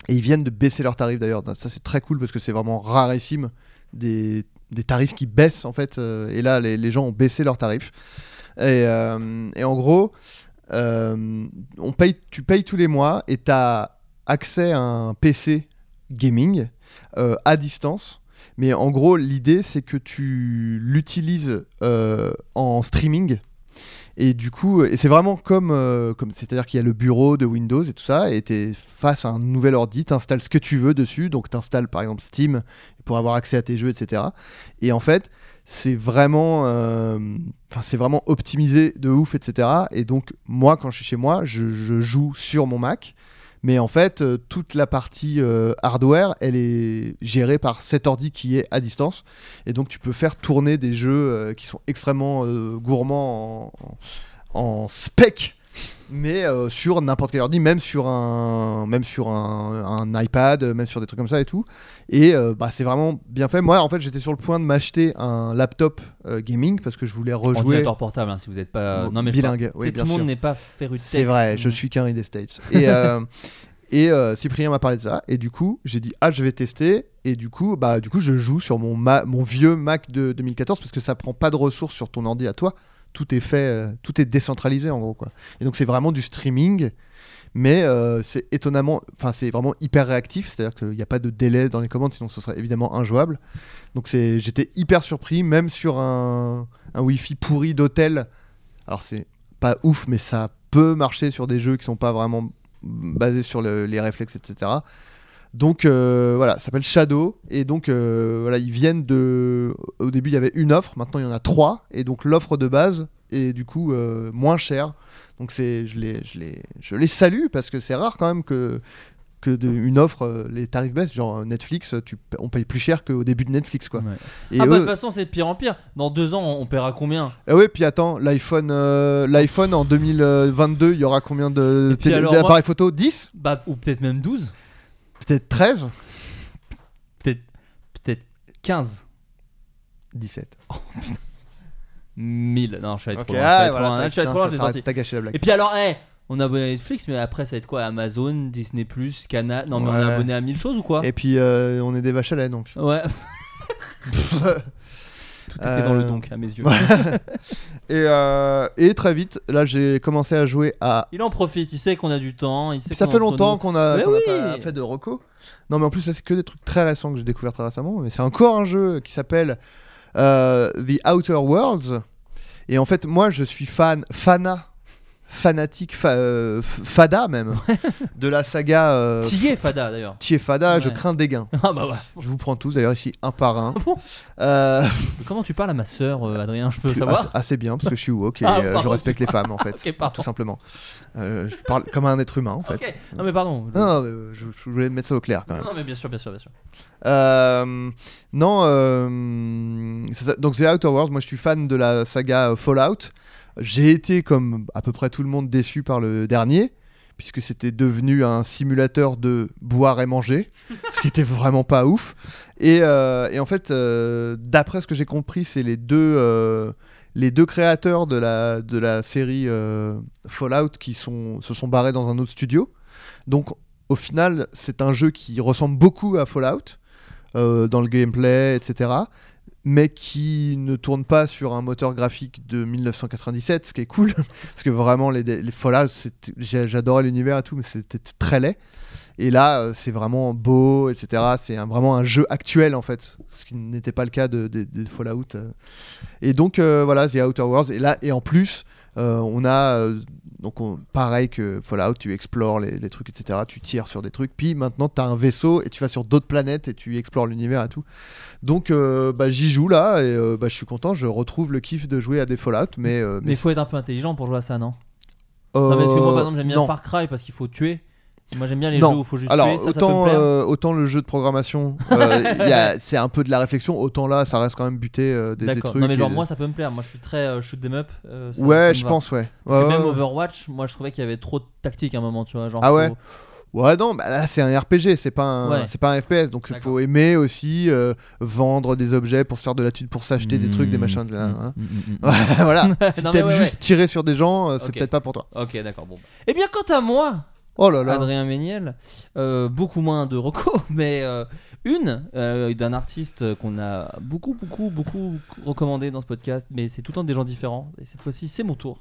Et ils viennent de baisser leurs tarifs d'ailleurs. Ça c'est très cool parce que c'est vraiment rarissime des, des tarifs qui baissent en fait. euh, et là, les, les gens ont baissé leurs tarifs. Et, et en gros, on paye, tu payes tous les mois et tu as accès à un PC gaming à distance. Mais en gros, l'idée, c'est que tu l'utilises euh, en streaming. Et du coup, et c'est vraiment comme, euh, comme c'est-à-dire qu'il y a le bureau de Windows et tout ça, et tu es face à un nouvel ordi, tu installes ce que tu veux dessus, donc tu installes par exemple Steam pour avoir accès à tes jeux, etc. Et en fait, c'est vraiment, euh, vraiment optimisé de ouf, etc. Et donc, moi, quand je suis chez moi, je joue sur mon Mac. Mais en fait, euh, toute la partie euh, hardware, elle est gérée par cet ordi qui est à distance. Et donc, tu peux faire tourner des jeux euh, qui sont extrêmement gourmands en, en spec, mais euh, sur n'importe quel ordi, même sur un, même sur un, un iPad, même sur des trucs comme ça et tout. Et euh, bah, c'est vraiment bien fait. Moi, en fait, j'étais sur le point de m'acheter un laptop euh, gaming parce que je voulais rejouer. Ordinateur portable, hein, si vous n'êtes pas. Bon, non, mais bilingue, oui, bien Tout le monde n'est pas féru. C'est vrai, je suis qu'un des States. Et, euh, (laughs) et euh, Cyprien m'a parlé de ça. Et du coup, j'ai dit, ah, je vais tester. Et du coup, bah, du coup je joue sur mon, ma- mon vieux Mac de 2014 parce que ça prend pas de ressources sur ton ordi à toi. Tout est fait, euh, tout est décentralisé en gros. Quoi. Et donc, c'est vraiment du streaming. Mais euh, c'est étonnamment, enfin, c'est vraiment hyper réactif. C'est-à-dire qu'il n'y a pas de délai dans les commandes, sinon ce serait évidemment injouable. Donc, c'est, j'étais hyper surpris, même sur un, un Wi-Fi pourri d'hôtel. Alors, c'est pas ouf, mais ça peut marcher sur des jeux qui sont pas vraiment basés sur le- les réflexes, etc. Donc euh, voilà, ça s'appelle Shadow et donc euh, voilà, ils viennent de. Au début, il y avait une offre, maintenant il y en a trois et donc l'offre de base est du coup euh, moins chère. Donc c'est, je les, je les, je les salue parce que c'est rare quand même que que de, une offre, euh, les tarifs baissent. Genre Netflix, tu, on paye plus cher qu'au début de Netflix quoi. Ouais. Et ah, bah, de toute façon, c'est de pire en pire. Dans deux ans, on, on paiera combien? Ah ouais, puis attends, l'iPhone, euh, l'iPhone en 2022, il y aura combien de d'appareils moi- photo? 10 Bah, ou peut-être même 12 Peut-être 13 Peut-être peut 15 17. 1000. Non, je suis allé Ok, trop loin. ah, je suis allé trop voilà, loin. t'as- Je suis allé putain, trop loin, ça je l'ai t'a- sorti. T'as gâché la blague. Et puis alors, hey, on est abonné à Netflix, mais après, ça va être quoi? Amazon, Disney, Canal? Non, mais on Ouais. est abonné à 1000 choses ou quoi? Et puis euh, on est des vaches à lait donc. Ouais. (laughs) (laughs) Tout était dans le Euh, donc, à mes yeux. (laughs) Et, euh, et très vite, là j'ai commencé à jouer à. Il en profite, il sait qu'on a du temps. Il sait Ça fait longtemps nous. qu'on a, pas fait de reco. Non mais en plus là c'est que des trucs très récents que j'ai découvert très récemment. Mais c'est encore un jeu qui s'appelle euh, The Outer Worlds. Et en fait moi je suis fan, fana fanatique, fa- euh, fada même, de la saga euh, Thier Fada d'ailleurs. Thier Fada, je crains des gains. Ah bah ouais. Je vous prends tous d'ailleurs ici un par un. Ah bon Euh, Comment tu parles à ma sœur, euh, Adrien Je peux assez, savoir assez bien parce que je suis woke et Ah, je respecte les femmes en fait, (laughs) Ok, pardon. tout simplement. Je parle comme un être humain en fait. Non mais pardon. Non, non, mais, je, je voulais mettre ça au clair quand même. Non, mais bien sûr, bien sûr, bien sûr. Non, donc The Outer Worlds, moi je suis fan de la saga Fallout. J'ai été, comme à peu près tout le monde, déçu par le dernier, puisque c'était devenu un simulateur de boire et manger, (laughs) ce qui était vraiment pas ouf. Et, euh, et en fait, euh, d'après ce que j'ai compris, c'est les deux, euh, les deux créateurs de la, de la série Fallout qui sont, se sont barrés dans un autre studio. Donc au final, c'est un jeu qui ressemble beaucoup à Fallout euh, dans le gameplay, etc. Mais qui ne tourne pas sur un moteur graphique de 1997, ce qui est cool, (laughs) parce que vraiment les, les Fallout, j'adorais l'univers et tout, mais c'était très laid. Et là, euh, c'est vraiment beau, etc. C'est vraiment un jeu actuel en fait, ce qui n'était pas le cas de- de- des Fallout. euh. Et donc euh, voilà, The Outer Worlds. Et là, et en plus, on a euh, donc on- pareil que Fallout, tu explores les, les trucs, etc. Tu tires sur des trucs. Puis maintenant, tu as un vaisseau et tu vas sur d'autres planètes et tu explores l'univers et tout. Donc euh, bah, j'y joue là et euh, bah, je suis content. Je retrouve le kiff de jouer à des Fallout, mais euh, Mais il faut être un peu intelligent pour jouer à ça, non? Euh, Non, mais parce que moi, par exemple, j'aime bien. Far Cry parce qu'il faut tuer. Moi, j'aime bien les Non. jeux où il faut juste Alors tuer. Ça, ça peut autant, me euh, autant le jeu de programmation, euh, (laughs) c'est un peu de la réflexion. Autant là, ça reste quand même buté euh, des, trucs. Non, mais genre, et- moi, ça peut me plaire. Moi, je suis très shoot them up. ça- ouais, je pense, ouais. Ouais, même ouais. Overwatch, moi, je trouvais qu'il y avait trop de tactique à un moment, tu vois. Genre, Ah ouais faut- Ouais, non, bah là c'est un RPG, c'est pas un, Ouais. c'est pas un FPS, donc il faut aimer aussi euh, vendre des objets pour se faire de la thune, pour s'acheter des trucs, des machins. mmh, hein. mmh, mmh, mmh. voilà. (laughs) si t'aimes ouais, juste ouais. tirer sur des gens, c'est peut-être pas pour toi. Ok, d'accord. Bon. Eh bien, quant à moi, Oh là là. Adrien Méniel, euh, beaucoup moins de recos, (laughs) mais euh, une euh, d'un artiste qu'on a beaucoup, beaucoup, beaucoup recommandé dans ce podcast, mais c'est tout le temps des gens différents. Et cette fois-ci, c'est mon tour.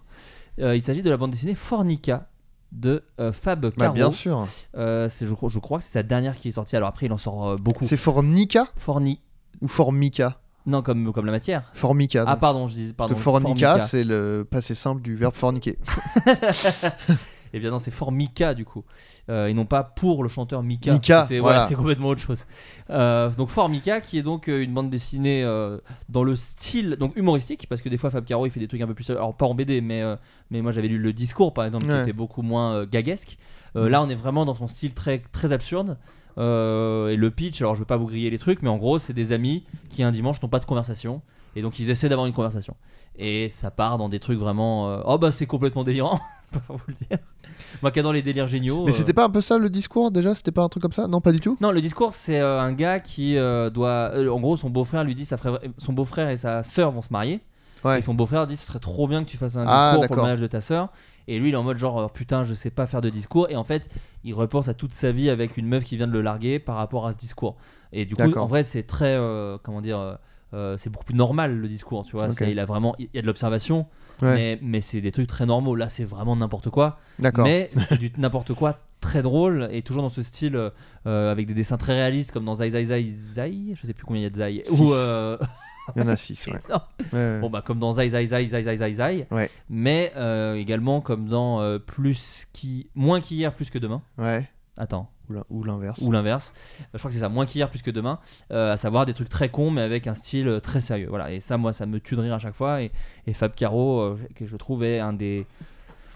Il s'agit de la bande dessinée Fornica de Fab Bah, Caro. bien sûr. C'est- je, crois- je crois que c'est sa dernière qui est sortie. Alors après, il en sort beaucoup. C'est Fornica? Forni. ou Formica? Non, comme, comme la matière. Formica. Ah, pardon, je dis Parce pardon. que fornica, Formica. c'est le passé simple du verbe forniquer. (laughs) (laughs) Eh bien non, c'est Formica du coup. Euh, et non pas pour le chanteur Mika. Mika, c'est voilà. complètement autre chose. Euh, donc Formica qui est donc euh, une bande dessinée euh, dans le style donc humoristique parce que des fois Fab Caro il fait des trucs un peu plus alors pas en BD mais euh, mais moi j'avais lu le discours par exemple qui était beaucoup moins euh, gaguesque. Euh, Mm. Là on est vraiment dans son style très très absurde. Euh, et le pitch, alors je veux pas vous griller les trucs, mais en gros, c'est des amis qui un dimanche n'ont pas de conversation et donc ils essaient d'avoir une conversation. Et ça part dans des trucs vraiment. euh, oh bah c'est complètement délirant, je peux pas vous le dire. Moi qui adore les délires géniaux. Mais euh, c'était pas un peu ça le discours déjà? C'était pas un truc comme ça? Non, pas du tout? Non, le discours, c'est euh, un gars qui euh, doit. euh, en gros, son beau-frère lui dit sa frère- son beau-frère et sa sœur vont se marier. Ouais. Et son beau-frère dit ce serait trop bien que tu fasses un Ah, discours pour le d'accord. mariage de ta sœur. Et lui, il est en mode genre euh, putain, je sais pas faire de discours. Et en fait, il repense à toute sa vie avec une meuf qui vient de le larguer par rapport à ce discours. Et du coup, D'accord. en vrai, c'est très. euh, comment dire euh, euh, c'est beaucoup plus normal le discours, tu vois. Ok. C'est- Il a vraiment, il y a de l'observation, Ouais. mais, mais c'est des trucs très normaux. Là, c'est vraiment n'importe quoi. Mais c'est du n'importe quoi très drôle et toujours dans ce style euh, avec des dessins très réalistes comme dans Zai Zai Zai Zai, je sais plus combien il y a de Zai. Ou euh, Il y en a 6, (laughs) ouais. Bon bah comme dans Zai Zai Zai Zai Zai Zai Zai. Ouais. Mais également comme dans plus qui moins qu'hier plus que demain. ouais. Attends. Ou l'in- Ou l'inverse. Ou l'inverse. Euh, Je crois que c'est ça, moins qu'hier plus que demain. Euh, à savoir des trucs très cons mais avec un style euh, très sérieux. Voilà. Et ça moi ça me tue de rire à chaque fois. Et, et Fab Caro euh, que je trouve est un des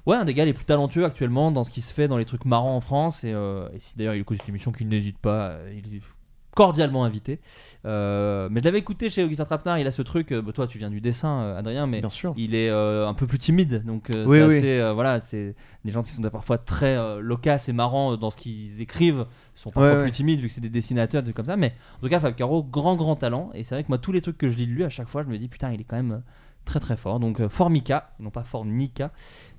Ouais, un des gars les plus talentueux actuellement dans ce qui se fait dans les trucs marrants en France. Et, euh, et si d'ailleurs il écoute cette émission, qu'il n'hésite pas, il cordialement invité. Euh, mais je l'avais écouté chez Augustin Trapenard, il a ce truc. euh, toi, tu viens du dessin, euh, Adrien, mais Bien sûr. il est un peu plus timide. Donc, Oui, c'est oui. assez, voilà, c'est des gens qui sont parfois très loquaces et marrants dans ce qu'ils écrivent. Sont parfois Ouais, plus ouais. timides vu que c'est des dessinateurs, des trucs comme ça. Mais en tout cas, Fab Caro, grand, grand talent. Et c'est vrai que moi, tous les trucs que je lis de lui, à chaque fois, je me dis, putain, il est quand même très, très fort. Donc, Formica, non pas Fornica,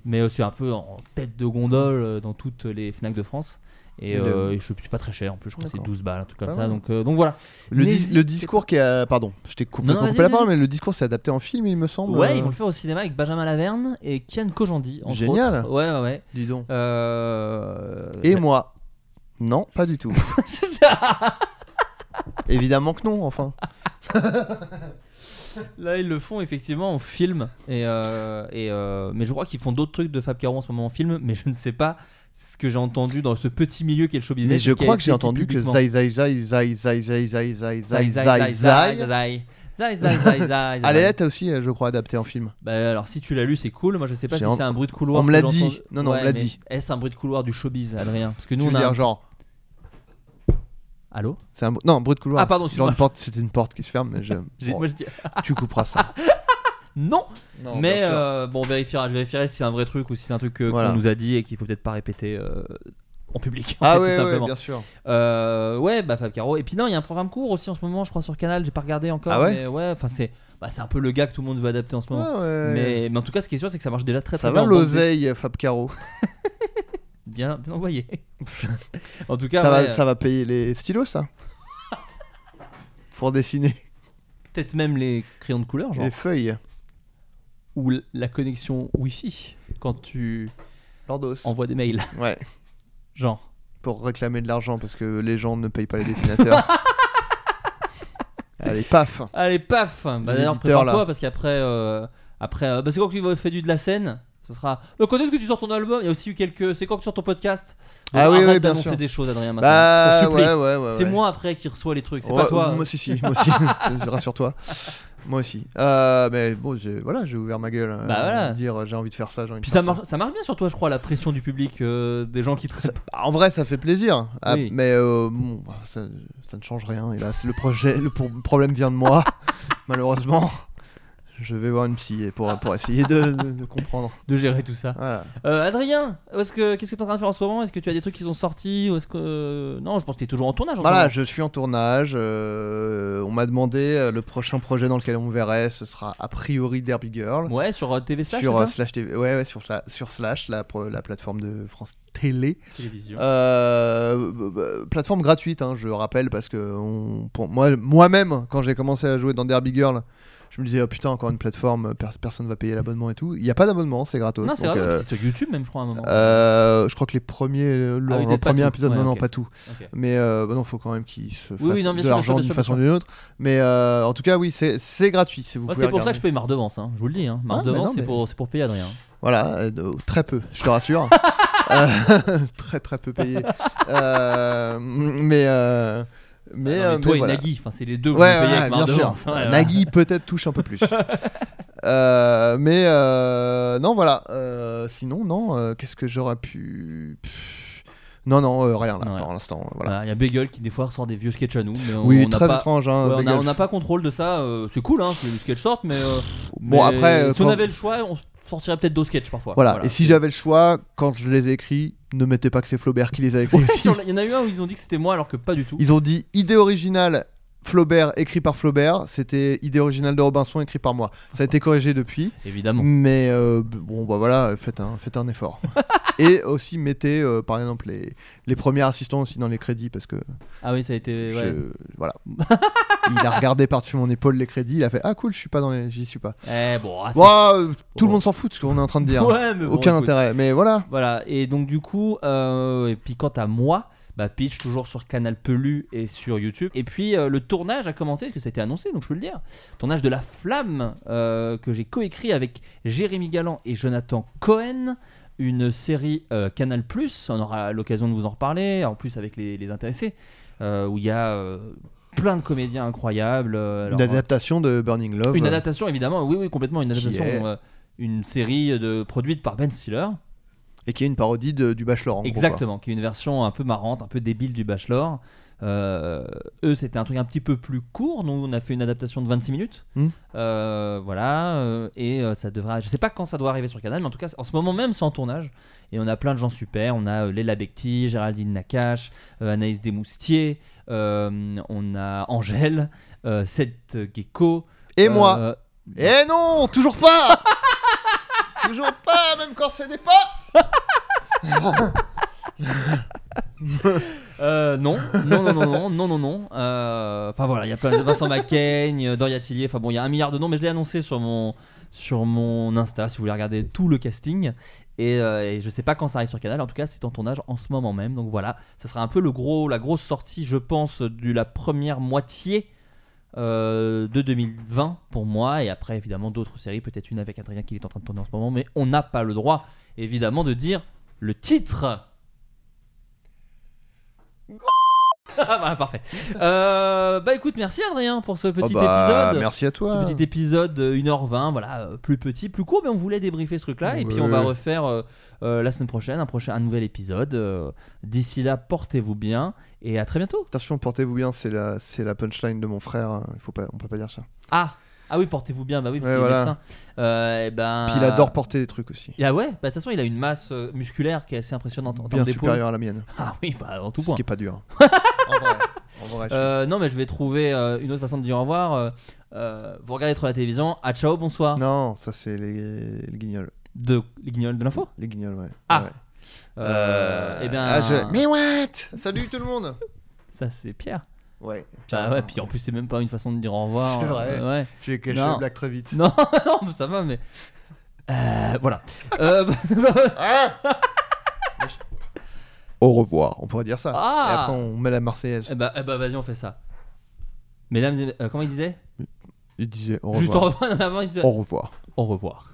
mais c'est un peu en tête de gondole dans toutes les Fnac de France. Et, Et le- euh, et je suis pas très cher en plus, je crois que c'est D'accord. 12 balles, un truc comme Ah ça. ouais. Donc, euh, donc voilà. Le, dis- N'hésitez le discours qui a. Pardon, je t'ai coupé, Non, non, coupé la parole, mais le discours s'est adapté en film, il me semble. Ouais, euh, ils vont le faire au cinéma avec Benjamin Laverne et Kian Kojandi. entre Génial. autres. Ouais, ouais, ouais. Dis donc. Euh... Et moi Non, pas du tout. (laughs) Là, ils le font effectivement en film. Et, euh, et, euh, mais je crois qu'ils font d'autres trucs de Fab Caro en ce moment en film, mais je ne sais pas ce que j'ai entendu dans ce petit milieu qu'est le show business. Mais je qui crois que j'ai entendu que Zai Zai Zai Zai Zai Zai Zai Zai Zai, Zai zai, Zai zai, zai, Zai zai. T'as aussi, euh, je crois, adapté en film. Bah alors si tu l'as lu c'est cool, moi je sais pas si en- c'est un bruit de couloir. on me l'a dit. Non, non, on me l'a dit. Est-ce un bruit de couloir du showbiz Adrien Parce que nous Tu on a... dire un- genre. Allô C'est un... Non, bruit de couloir. Ah, pardon, excuse-moi. une porte, c'était une porte qui se ferme, mais je... Bon, moi, je dis- tu couperas ça. Non Non, Mais bien euh, bon on vérifiera, je vérifierai si c'est un vrai truc ou si c'est un truc Voilà. qu'on nous a dit et qu'il faut peut-être pas répéter euh, en public. en Ah fait, tout ouais, ouais, simplement. bien sûr. Euh, ouais, bah Fab Caro. Et puis non, il y a un programme court aussi en ce moment, je crois sur Canal. J'ai pas regardé encore. Ah ouais mais ouais, enfin c'est, bah, c'est un peu le gars que tout le monde veut adapter en ce moment. Ouais. Mais, mais en tout cas, ce qui est sûr, c'est que ça marche déjà très très Ça bien. va en bande l'oseille, Fab Caro. (laughs) Bien, bien envoyé. (laughs) en tout cas, ça, ouais, va, ça va payer les stylos, ça? (laughs) Pour dessiner peut-être même les crayons de couleur, genre, les feuilles. Ou la connexion Wi-Fi quand tu Lordos. envoies des mails, (laughs) Ouais, genre. pour réclamer de l'argent parce que les gens ne payent pas les dessinateurs. (laughs) Allez, paf Allez, paf Bah d'ailleurs, prépare-toi parce qu'après, euh, après, euh, bah, c'est quand que tu fais du de la scène ce sera. Mais quand est-ce que tu sors ton album? Il y a aussi eu quelques. C'est quand que tu sors ton podcast? Donc, Ah oui, oui, bien sûr. des choses, Adrien. Maintenant. Bah Je ouais, ouais, ouais. C'est moi après qui reçois les trucs, c'est pas toi. Moi aussi, si, moi aussi. (laughs) Rassure-toi. Moi aussi. Euh, mais bon, j'ai voilà, j'ai ouvert ma gueule. euh, Bah voilà. Dire euh, j'ai envie de faire ça, j'ai envie de Puis faire ça marche, ça marche bien sur toi, je crois, la pression du public, euh, des gens qui te. Ça- En vrai, ça fait plaisir. Ah, Oui. mais euh, bon, ça, ça ne change rien. Et là, c'est le projet, le problème vient de moi. (laughs) Malheureusement, je vais voir une psy pour, pour essayer de, de- de comprendre. (laughs) de gérer tout ça. Voilà. Euh, Adrien, est-ce que qu'est-ce que tu es en train de faire en ce moment? Est-ce que tu as des trucs qui sont sortis ou est-ce que non Je pense que tu es toujours en tournage. En Voilà, je suis en tournage. euh, on m'a demandé euh, le prochain projet dans lequel on me verrait, ce sera a priori Derby Girl. Ouais, sur TV Slash, sur ça? Slash TV, ouais, ouais, sur, sur Slash, la, plateforme de France Télé. télévision. Euh, plateforme gratuite, hein, je rappelle, parce que on- pour moi, moi-même, quand j'ai commencé à jouer dans Derby Girl, je me disais, oh putain, encore une plateforme, per- personne va payer l'abonnement et tout. Il n'y a pas d'abonnement, c'est gratos. non, c'est vrai, euh, c'est sur YouTube même, je crois, à un moment. euh, je crois que les premiers, le, Ah oui, le peut-être pas premier tout. épisode, Ouais, non, non, pas tout. Mais euh, bah non, faut quand même qu'ils se fassent Oui, oui, non, bien de sûr, l'argent d'une façon ou d'une autre. Mais euh, en tout cas, oui, c'est c'est gratuit. Si c'est pour ça que je paye ma redevance, hein, je vous le dis. Hein. Ma Ah, redevance, non, c'est mais- pour, c'est pour payer Adrien. Voilà, euh, très peu, je te rassure. (laughs) Euh, (laughs) très très peu payé. Euh, mais euh, mais, Ah non, euh, toi mais et voilà. Nagui, enfin, c'est les deux Ouais, avec bien sûr. redevance. Ouais. Nagui peut-être touche un peu plus. (laughs) Euh, mais euh, non, voilà. Euh, sinon, non. Qu'est-ce que j'aurais pu. Pff, Non, non, rien là pour l'instant. Voilà. Voilà, Il y a Bagel qui des fois ressort des vieux sketchs à nous. Mais on, oui, on très pas... étrange. Hein, on n'a pas contrôle de ça. c'est cool hein, que les sketchs sortent, mais. Bon, mais après, Si on avait le choix, on sortirait peut-être deux sketchs parfois. Voilà. Et si j'avais le choix, quand je les ai écrits, ne mettez pas que c'est Flaubert qui les a écrits (laughs) Il y en a eu un où ils ont dit que c'était moi alors que pas du tout. Ils ont dit idée originale Flaubert écrit par Flaubert, c'était idée originale de Robinson écrit par moi. Ça a été corrigé depuis, Évidemment. mais euh, bon bah voilà, faites un, faites un effort. (laughs) Et aussi mettez euh, par exemple les, les premiers assistants aussi dans les crédits parce que Ah oui, ça a été. je- ouais. voilà. (laughs) il a regardé par-dessus mon épaule les crédits, il a fait ah cool, je suis pas dans les, j'y suis pas. Eh bon, ah, c'est- euh, tout le monde s'en fout de ce qu'on est en train de dire. Ouais, mais bon, Aucun écoute. intérêt, mais voilà. Voilà, et donc du coup, euh, et puis quant à moi, bah, pitch toujours sur Canal Pelu et sur YouTube. Et puis euh, le tournage a commencé, parce que ça a été annoncé, donc je peux le dire. Tournage de La Flamme, euh, que j'ai coécrit avec Jérémy Galland et Jonathan Cohen. Une série euh, Canal on aura l'occasion de vous en reparler, en plus avec les, les intéressés, euh, où il y a euh, plein de comédiens incroyables. alors, Une adaptation de Burning Love. une adaptation, évidemment, oui, oui, complètement, une adaptation, est- une série de, produite par Ben Stiller. Et qui est une parodie de- du Bachelor. en gros. Exactement, qui est une version un peu marrante, un peu débile du Bachelor. Euh, eux, c'était un truc un petit peu plus court. Nous, on a fait une adaptation de 26 minutes. Hmm. Euh, voilà. euh, et ça devra. Je sais pas quand ça doit arriver sur Canal, mais en tout cas, en ce moment même, c'est en tournage. Et on a plein de gens super. On a Léla Becti, Géraldine Nakache, Anaïs Desmoustiers. on a Angèle, Seth Gecko. Et moi. Eh non, toujours pas (laughs) Toujours pas, même quand c'est des potes (laughs) Euh, non, non, non, non, non, non, non, non. Euh, Enfin voilà, il y a plein de Vincent Macaigne, Doria Tillier. Enfin bon, il y a un milliard de noms, mais je l'ai annoncé sur mon sur mon Insta si vous voulez regarder tout le casting. Et, euh, et je sais pas quand ça arrive sur Canal. En tout cas, c'est en tournage en ce moment même. Donc voilà, ça sera un peu le gros, la grosse sortie, je pense, de la première moitié euh, de 2020 pour moi, et après évidemment d'autres séries, peut-être une avec Adrien qui est en train de tourner en ce moment, mais on n'a pas le droit évidemment de dire le titre. Ah, bah, parfait. Euh, bah écoute, merci Adrien pour ce petit Oh bah, épisode. Merci à toi. Ce petit épisode de 1h20, voilà, euh, plus petit, plus court, mais on voulait débriefer ce truc-là. Et puis on va refaire euh, euh, la semaine prochaine un, prochain, un nouvel épisode. D'ici là, portez-vous bien et à très bientôt. Attention, portez-vous bien, c'est la, c'est la punchline de mon frère. hein. Il faut pas, on peut pas dire ça. Ah, ah oui, portez-vous bien, bah oui, parce Ouais, qu'il est voilà. médecin. Euh, eh ben... Puis il adore porter des trucs aussi. Ah ouais, bah de toute façon, il a une masse euh, musculaire qui est assez impressionnante en Bien termes d'épaules. supérieur à la mienne. (laughs) Ah oui, bah en tout Ce point. qui est pas dur. (laughs) en vrai. En vrai, Euh, non, mais je vais trouver euh, une autre façon de dire au revoir. Vous regardez trop la télévision. Ah, ciao, bonsoir. Non, ça c'est les, les guignols. De les guignols de l'info? Les guignols, ouais. Ah. Ouais. Euh, Eh bien, ah, je- Mais what? Salut tout le monde ça c'est Pierre. Ouais. Bah ouais, puis en plus c'est même pas une façon de dire au revoir. C'est euh, vrai. ouais. J'ai caché Non. le blague très vite. Non, (laughs) non, mais ça va, mais. Euh, voilà. Euh, (laughs) Au revoir, on pourrait dire ça. Ah. Et après on met la Marseillaise. eh bah, eh bah, vas-y, on fait ça. Mesdames et euh, comment il disait? Il disait au Juste au revoir. revoir. non, (laughs) avant, il disait Au revoir. au revoir.